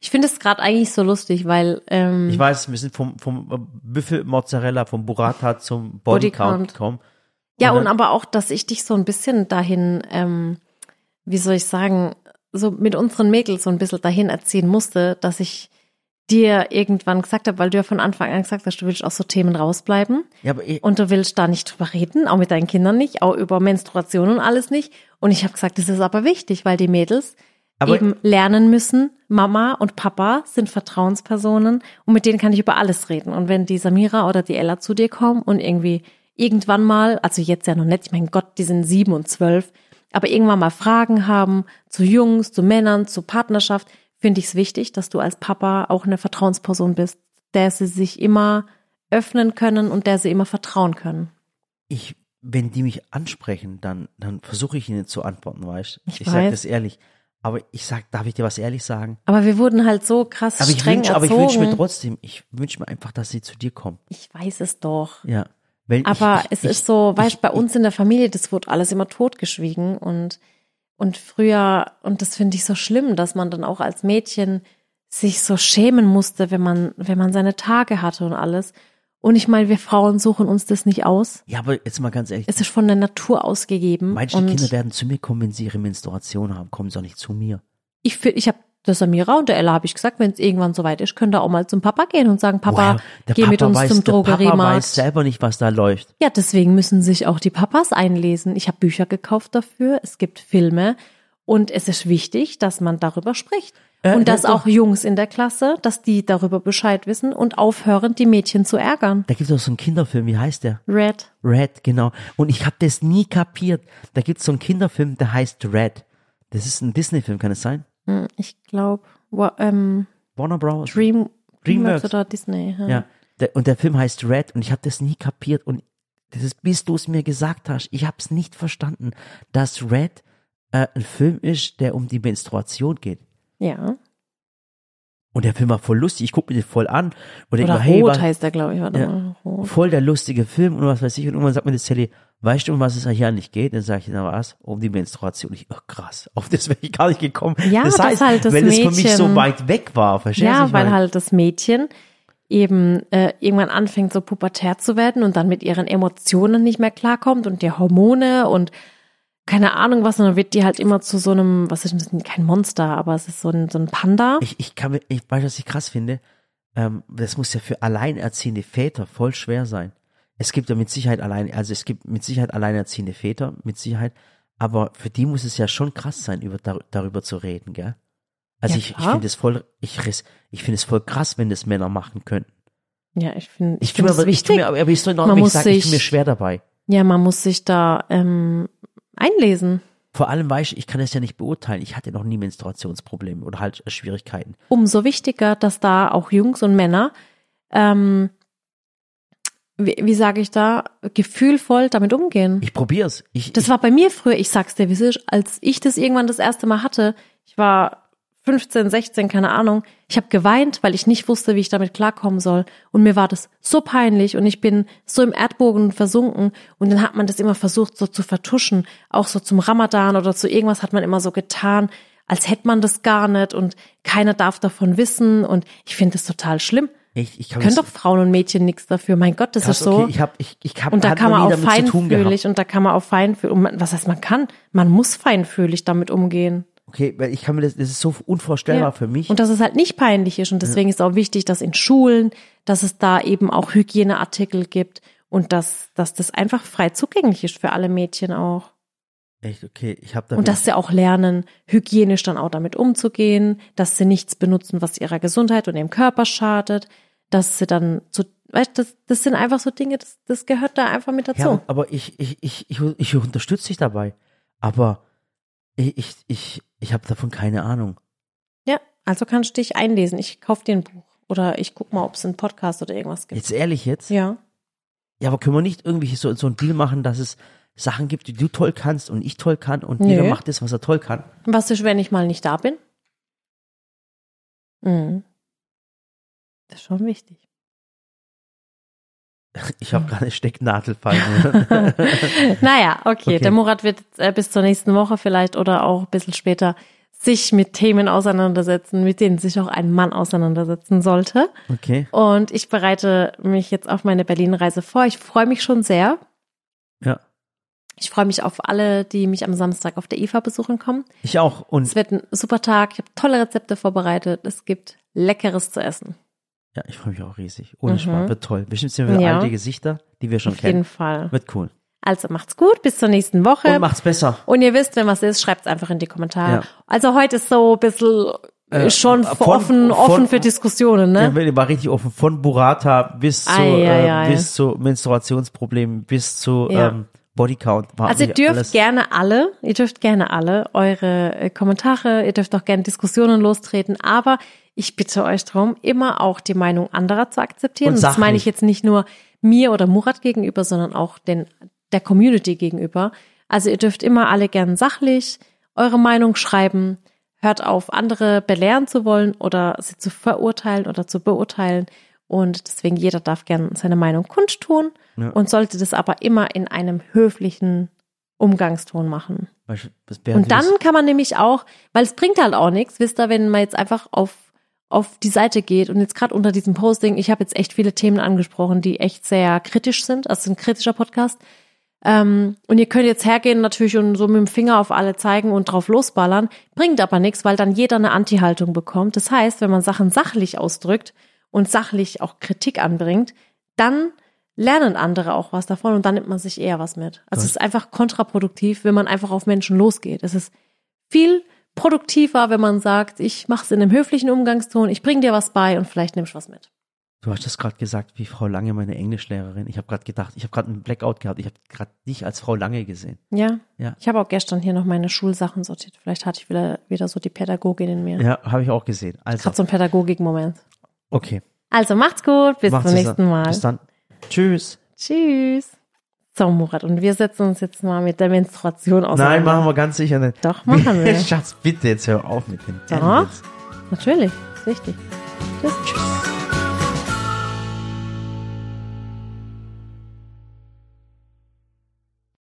Speaker 2: Ich finde es gerade eigentlich so lustig, weil ähm,
Speaker 1: Ich weiß, wir sind vom, vom Büffel Mozzarella, vom Burrata zum
Speaker 2: Bodycount.
Speaker 1: Gekommen.
Speaker 2: ja
Speaker 1: und
Speaker 2: und aber auch, dass ich dich so ein bisschen dahin, ähm, wie soll ich sagen, so mit unseren Mädels so ein bisschen dahin erziehen musste, dass ich dir irgendwann gesagt habe, weil du ja von Anfang an gesagt hast, du willst aus so Themen rausbleiben
Speaker 1: Ja, aber ich,
Speaker 2: und du willst da nicht drüber reden, auch mit deinen Kindern nicht, auch über Menstruation und alles nicht. Und ich habe gesagt, das ist aber wichtig, weil die Mädels eben lernen müssen, Mama und Papa sind Vertrauenspersonen und mit denen kann ich über alles reden. Und wenn die Samira oder die Ella zu dir kommen und irgendwie irgendwann mal, also jetzt ja noch nicht, ich mein Gott, die sind sieben und zwölf, aber irgendwann mal Fragen haben zu Jungs, zu Männern, zu Partnerschaft, finde ich es wichtig, dass du als Papa auch eine Vertrauensperson bist, der sie sich immer öffnen können und der sie immer vertrauen können.
Speaker 1: ich, wenn die mich ansprechen, dann, dann versuche ich ihnen zu antworten, weißt du?
Speaker 2: Ich
Speaker 1: Ich sage das ehrlich. Aber ich sag, darf ich dir was ehrlich sagen?
Speaker 2: Aber wir wurden halt so krass
Speaker 1: Aber ich
Speaker 2: streng
Speaker 1: wünsche, aber ich wünsche mir trotzdem, ich wünsche mir einfach, dass sie zu dir kommen.
Speaker 2: ich weiß es doch.
Speaker 1: Ja.
Speaker 2: Aber
Speaker 1: ich, ich,
Speaker 2: es
Speaker 1: ich,
Speaker 2: ist so, weißt
Speaker 1: ich-
Speaker 2: du, bei uns in der Familie, das wurde alles immer totgeschwiegen und, und früher, und das finde ich so schlimm, dass man dann auch als Mädchen sich so schämen musste, wenn man, wenn man seine Tage hatte und alles. Und ich meine, wir Frauen suchen uns das nicht aus.
Speaker 1: Ja, aber jetzt mal ganz ehrlich,
Speaker 2: Es ist von der Natur ausgegeben. und
Speaker 1: Kinder werden zu mir kommen, wenn sie ihre Menstruation haben, kommen sie auch nicht zu mir.
Speaker 2: ich, ich habe der Samira und der Ella habe ich gesagt, wenn es irgendwann soweit ist, könnt ihr auch mal zum Papa gehen und sagen, Papa?
Speaker 1: Der
Speaker 2: geh
Speaker 1: Papa
Speaker 2: mit uns
Speaker 1: weiß,
Speaker 2: zum
Speaker 1: Der Papa
Speaker 2: Drogeriemarkt.
Speaker 1: weiß selber nicht, was da läuft.
Speaker 2: Ja, deswegen müssen sich auch die Papas einlesen. Ich habe Bücher gekauft dafür, es gibt Filme und es ist wichtig, dass man darüber spricht.
Speaker 1: Äh,
Speaker 2: und dass
Speaker 1: das
Speaker 2: auch Jungs in der Klasse, dass die darüber Bescheid wissen und aufhören, die Mädchen zu ärgern.
Speaker 1: Da gibt es auch so einen Kinderfilm, wie heißt der?
Speaker 2: Red.
Speaker 1: Red, genau. Und ich habe das nie kapiert. Da gibt es so einen Kinderfilm, der heißt Red. Das ist ein Disney-Film, kann es sein?
Speaker 2: Hm, Ich glaube, ähm,
Speaker 1: Warner Bros.
Speaker 2: Dream,
Speaker 1: Dreamworks.
Speaker 2: Dreamworks oder Disney. Ja.
Speaker 1: Ja. Der, und der Film heißt Red und ich habe das nie kapiert und das ist, bis du es mir gesagt hast, ich habe es nicht verstanden, dass Red äh, ein Film ist, der um die Menstruation geht.
Speaker 2: ja.
Speaker 1: Und der Film war voll lustig, ich gucke mir den voll an und denke
Speaker 2: Oder
Speaker 1: mir, hey,
Speaker 2: Rot heißt der, glaube ich. Warte
Speaker 1: Ja.
Speaker 2: mal. Rot.
Speaker 1: voll der lustige Film und was weiß ich. Und irgendwann sagt mir das Sally, weißt du, um was es hier eigentlich geht? Dann sage ich, na was? Um die Menstruation. Ich, oh krass, auf das wäre ich gar nicht gekommen.
Speaker 2: Ja,
Speaker 1: das
Speaker 2: das
Speaker 1: heißt,
Speaker 2: halt das
Speaker 1: wenn es für mich so
Speaker 2: Mädchen-
Speaker 1: weit weg war, verstehst du?
Speaker 2: Ja, weil
Speaker 1: meine,
Speaker 2: halt das Mädchen eben äh, irgendwann anfängt, so pubertär zu werden und dann mit ihren Emotionen nicht mehr klarkommt und die Hormone und keine Ahnung was, und dann wird die halt immer zu so einem, was ist denn das, kein Monster, aber es ist so ein, so ein Panda.
Speaker 1: Ich, ich kann mir, ich weiß, was ich krass finde. Ähm, das muss ja für alleinerziehende Väter voll schwer sein. Es gibt ja mit Sicherheit allein, also es gibt mit Sicherheit alleinerziehende Väter, mit Sicherheit. Aber für die muss es ja schon krass sein, über, dar, darüber zu reden, gell? Also
Speaker 2: Ja,
Speaker 1: ich, ich finde es voll, ich, ich finde es voll krass, wenn das Männer machen könnten.
Speaker 2: ja, ich finde, ich,
Speaker 1: Ich
Speaker 2: finde es
Speaker 1: aber- ich
Speaker 2: wichtig.
Speaker 1: mir, aber ich, so in
Speaker 2: Man
Speaker 1: Ordnung, ich tue mir schwer dabei.
Speaker 2: ja, man muss sich da ähm, einlesen.
Speaker 1: Vor allem weiß ich, ich kann es ja nicht beurteilen. Ich hatte noch nie Menstruationsprobleme oder halt äh, Schwierigkeiten.
Speaker 2: Umso wichtiger, dass da auch Jungs und Männer ähm, wie, wie sage ich da, gefühlvoll damit umgehen.
Speaker 1: Ich probier's. Ich,
Speaker 2: Das
Speaker 1: ich,
Speaker 2: war bei mir früher, ich sag's dir, wie es ist, als ich das irgendwann das erste Mal hatte, ich war 15, 16, keine Ahnung, ich habe geweint, weil ich nicht wusste, wie ich damit klarkommen soll. Und mir war das so peinlich und ich bin so im Erdbogen versunken und dann hat man das immer versucht so zu vertuschen. Auch so zum Ramadan oder zu irgendwas hat man immer so getan, als hätte man das gar nicht und keiner darf davon wissen und ich finde das total schlimm.
Speaker 1: ich, ich kann
Speaker 2: Können doch Frauen und Mädchen nichts dafür. Mein Gott, das
Speaker 1: krass,
Speaker 2: ist so.
Speaker 1: Okay, ich hab, ich, ich hab,
Speaker 2: Und da kann man auch feinfühlig und da kann man auch feinfühlig, was heißt man kann? Man muss feinfühlig damit umgehen.
Speaker 1: Okay, weil ich kann mir das, das ist so unvorstellbar
Speaker 2: Ja.
Speaker 1: für mich.
Speaker 2: Und dass es halt nicht peinlich ist und deswegen ist auch wichtig, dass in Schulen, dass es da eben auch Hygieneartikel gibt und dass, dass das einfach frei zugänglich ist für alle Mädchen auch.
Speaker 1: Echt, okay, ich habe da
Speaker 2: Und dass sie auch lernen, hygienisch dann auch damit umzugehen, dass sie nichts benutzen, was ihrer Gesundheit und ihrem Körper schadet, dass sie dann so, weißt du, das, das sind einfach so Dinge, das, das gehört da einfach mit dazu.
Speaker 1: ja, aber ich, ich, ich, ich, ich unterstütze dich dabei. Aber ich, ich, ich, ich habe davon keine Ahnung.
Speaker 2: Ja, also kannst du dich einlesen. Ich kauf dir ein Buch oder ich guck mal, ob es einen Podcast oder irgendwas gibt.
Speaker 1: Jetzt ehrlich jetzt?
Speaker 2: Ja.
Speaker 1: Ja, aber können wir nicht irgendwie so, so ein Deal machen, dass es Sachen gibt, die du toll kannst und ich toll kann und
Speaker 2: Nö.
Speaker 1: jeder macht das, was er toll kann?
Speaker 2: Was ist, wenn ich mal nicht da bin? Mhm. Das ist schon wichtig. (laughs)
Speaker 1: Ich habe gerade Stecknadel fallen. (laughs)
Speaker 2: naja, okay.
Speaker 1: Okay.
Speaker 2: Der Murat wird äh, bis zur nächsten Woche vielleicht oder auch ein bisschen später sich mit Themen auseinandersetzen, mit denen sich auch ein Mann auseinandersetzen sollte.
Speaker 1: Okay.
Speaker 2: Und ich bereite mich jetzt auf meine Berlin-Reise vor. Ich freue mich schon sehr.
Speaker 1: Ja.
Speaker 2: Ich freue mich auf alle, die mich am Samstag auf der IFA besuchen kommen.
Speaker 1: Ich auch. Und
Speaker 2: Es wird ein super Tag. Ich habe tolle Rezepte vorbereitet. Es gibt Leckeres zu essen.
Speaker 1: Ja, ich freue mich auch riesig. Ohne
Speaker 2: Mhm.
Speaker 1: Spaß. Wird toll. Bestimmt sind wir
Speaker 2: Ja.
Speaker 1: alte Gesichter, die wir schon
Speaker 2: Auf jeden
Speaker 1: kennen.
Speaker 2: Fall.
Speaker 1: Wird cool.
Speaker 2: Also macht's gut. Bis zur nächsten Woche.
Speaker 1: Und macht's besser.
Speaker 2: Und ihr wisst, wenn was ist, schreibt's einfach in die Kommentare.
Speaker 1: Ja.
Speaker 2: Also heute ist so ein bisschen äh,
Speaker 1: Äh,
Speaker 2: schon
Speaker 1: von-
Speaker 2: offen,
Speaker 1: von-
Speaker 2: offen für Diskussionen, ne?
Speaker 1: Ja, war richtig offen. Von Burrata bis zu, äh, bis zu Menstruationsproblemen, bis zu
Speaker 2: Ja.
Speaker 1: ähm, Bodycount.
Speaker 2: Also ihr dürft
Speaker 1: alles.
Speaker 2: gerne alle, ihr dürft gerne alle eure äh, Kommentare, ihr dürft auch gerne Diskussionen lostreten, aber ich bitte euch darum, immer auch die Meinung anderer zu akzeptieren.
Speaker 1: Und
Speaker 2: Und das meine ich jetzt nicht nur mir oder Murat gegenüber, sondern auch den, der Community gegenüber. Also ihr dürft immer alle gern sachlich eure Meinung schreiben, hört auf, andere belehren zu wollen oder sie zu verurteilen oder zu beurteilen. Und deswegen jeder darf gern seine Meinung kundtun
Speaker 1: Ja.
Speaker 2: und sollte das aber immer in einem höflichen Umgangston machen. Und dann kann man nämlich auch, weil es bringt halt auch nichts, wisst ihr, wenn man jetzt einfach auf auf die Seite geht und jetzt gerade unter diesem Posting, ich habe jetzt echt viele Themen angesprochen, die echt sehr kritisch sind. Also ein kritischer Podcast. Ähm, und ihr könnt jetzt hergehen natürlich und so mit dem Finger auf alle zeigen und drauf losballern. Bringt aber nichts, weil dann jeder eine Anti-Haltung bekommt. Das heißt, wenn man Sachen sachlich ausdrückt und sachlich auch Kritik anbringt, dann lernen andere auch was davon und dann nimmt man sich eher was mit. Also es ist einfach kontraproduktiv, wenn man einfach auf Menschen losgeht. Es ist viel produktiver, wenn man sagt, ich mache es in einem höflichen Umgangston, ich bring dir was bei und vielleicht nimmst du was mit.
Speaker 1: Du hast das gerade gesagt, wie Frau Lange, meine Englischlehrerin. Ich habe gerade gedacht, ich habe gerade einen Blackout gehabt. Ich habe gerade dich als Frau Lange gesehen.
Speaker 2: Ja.
Speaker 1: Ja.
Speaker 2: Ich habe auch gestern hier noch meine Schulsachen sortiert. Vielleicht hatte ich wieder, wieder so die Pädagogin in mir.
Speaker 1: Ja, habe ich auch gesehen. Also,
Speaker 2: Gerade so ein Pädagogik-Moment.
Speaker 1: okay.
Speaker 2: Also macht's gut, bis
Speaker 1: Macht's
Speaker 2: zum nächsten. Mal.
Speaker 1: Bis dann. Tschüss.
Speaker 2: Tschüss. So, Murat, und wir setzen uns jetzt mal mit der Menstruation auseinander.
Speaker 1: Nein, machen wir ganz sicher nicht.
Speaker 2: Doch, machen wir. (laughs)
Speaker 1: Schatz, bitte, jetzt hör auf mit dem
Speaker 2: Doch.
Speaker 1: Dämmenwitz.
Speaker 2: Natürlich, ist wichtig. Tschüss.
Speaker 1: Tschüss.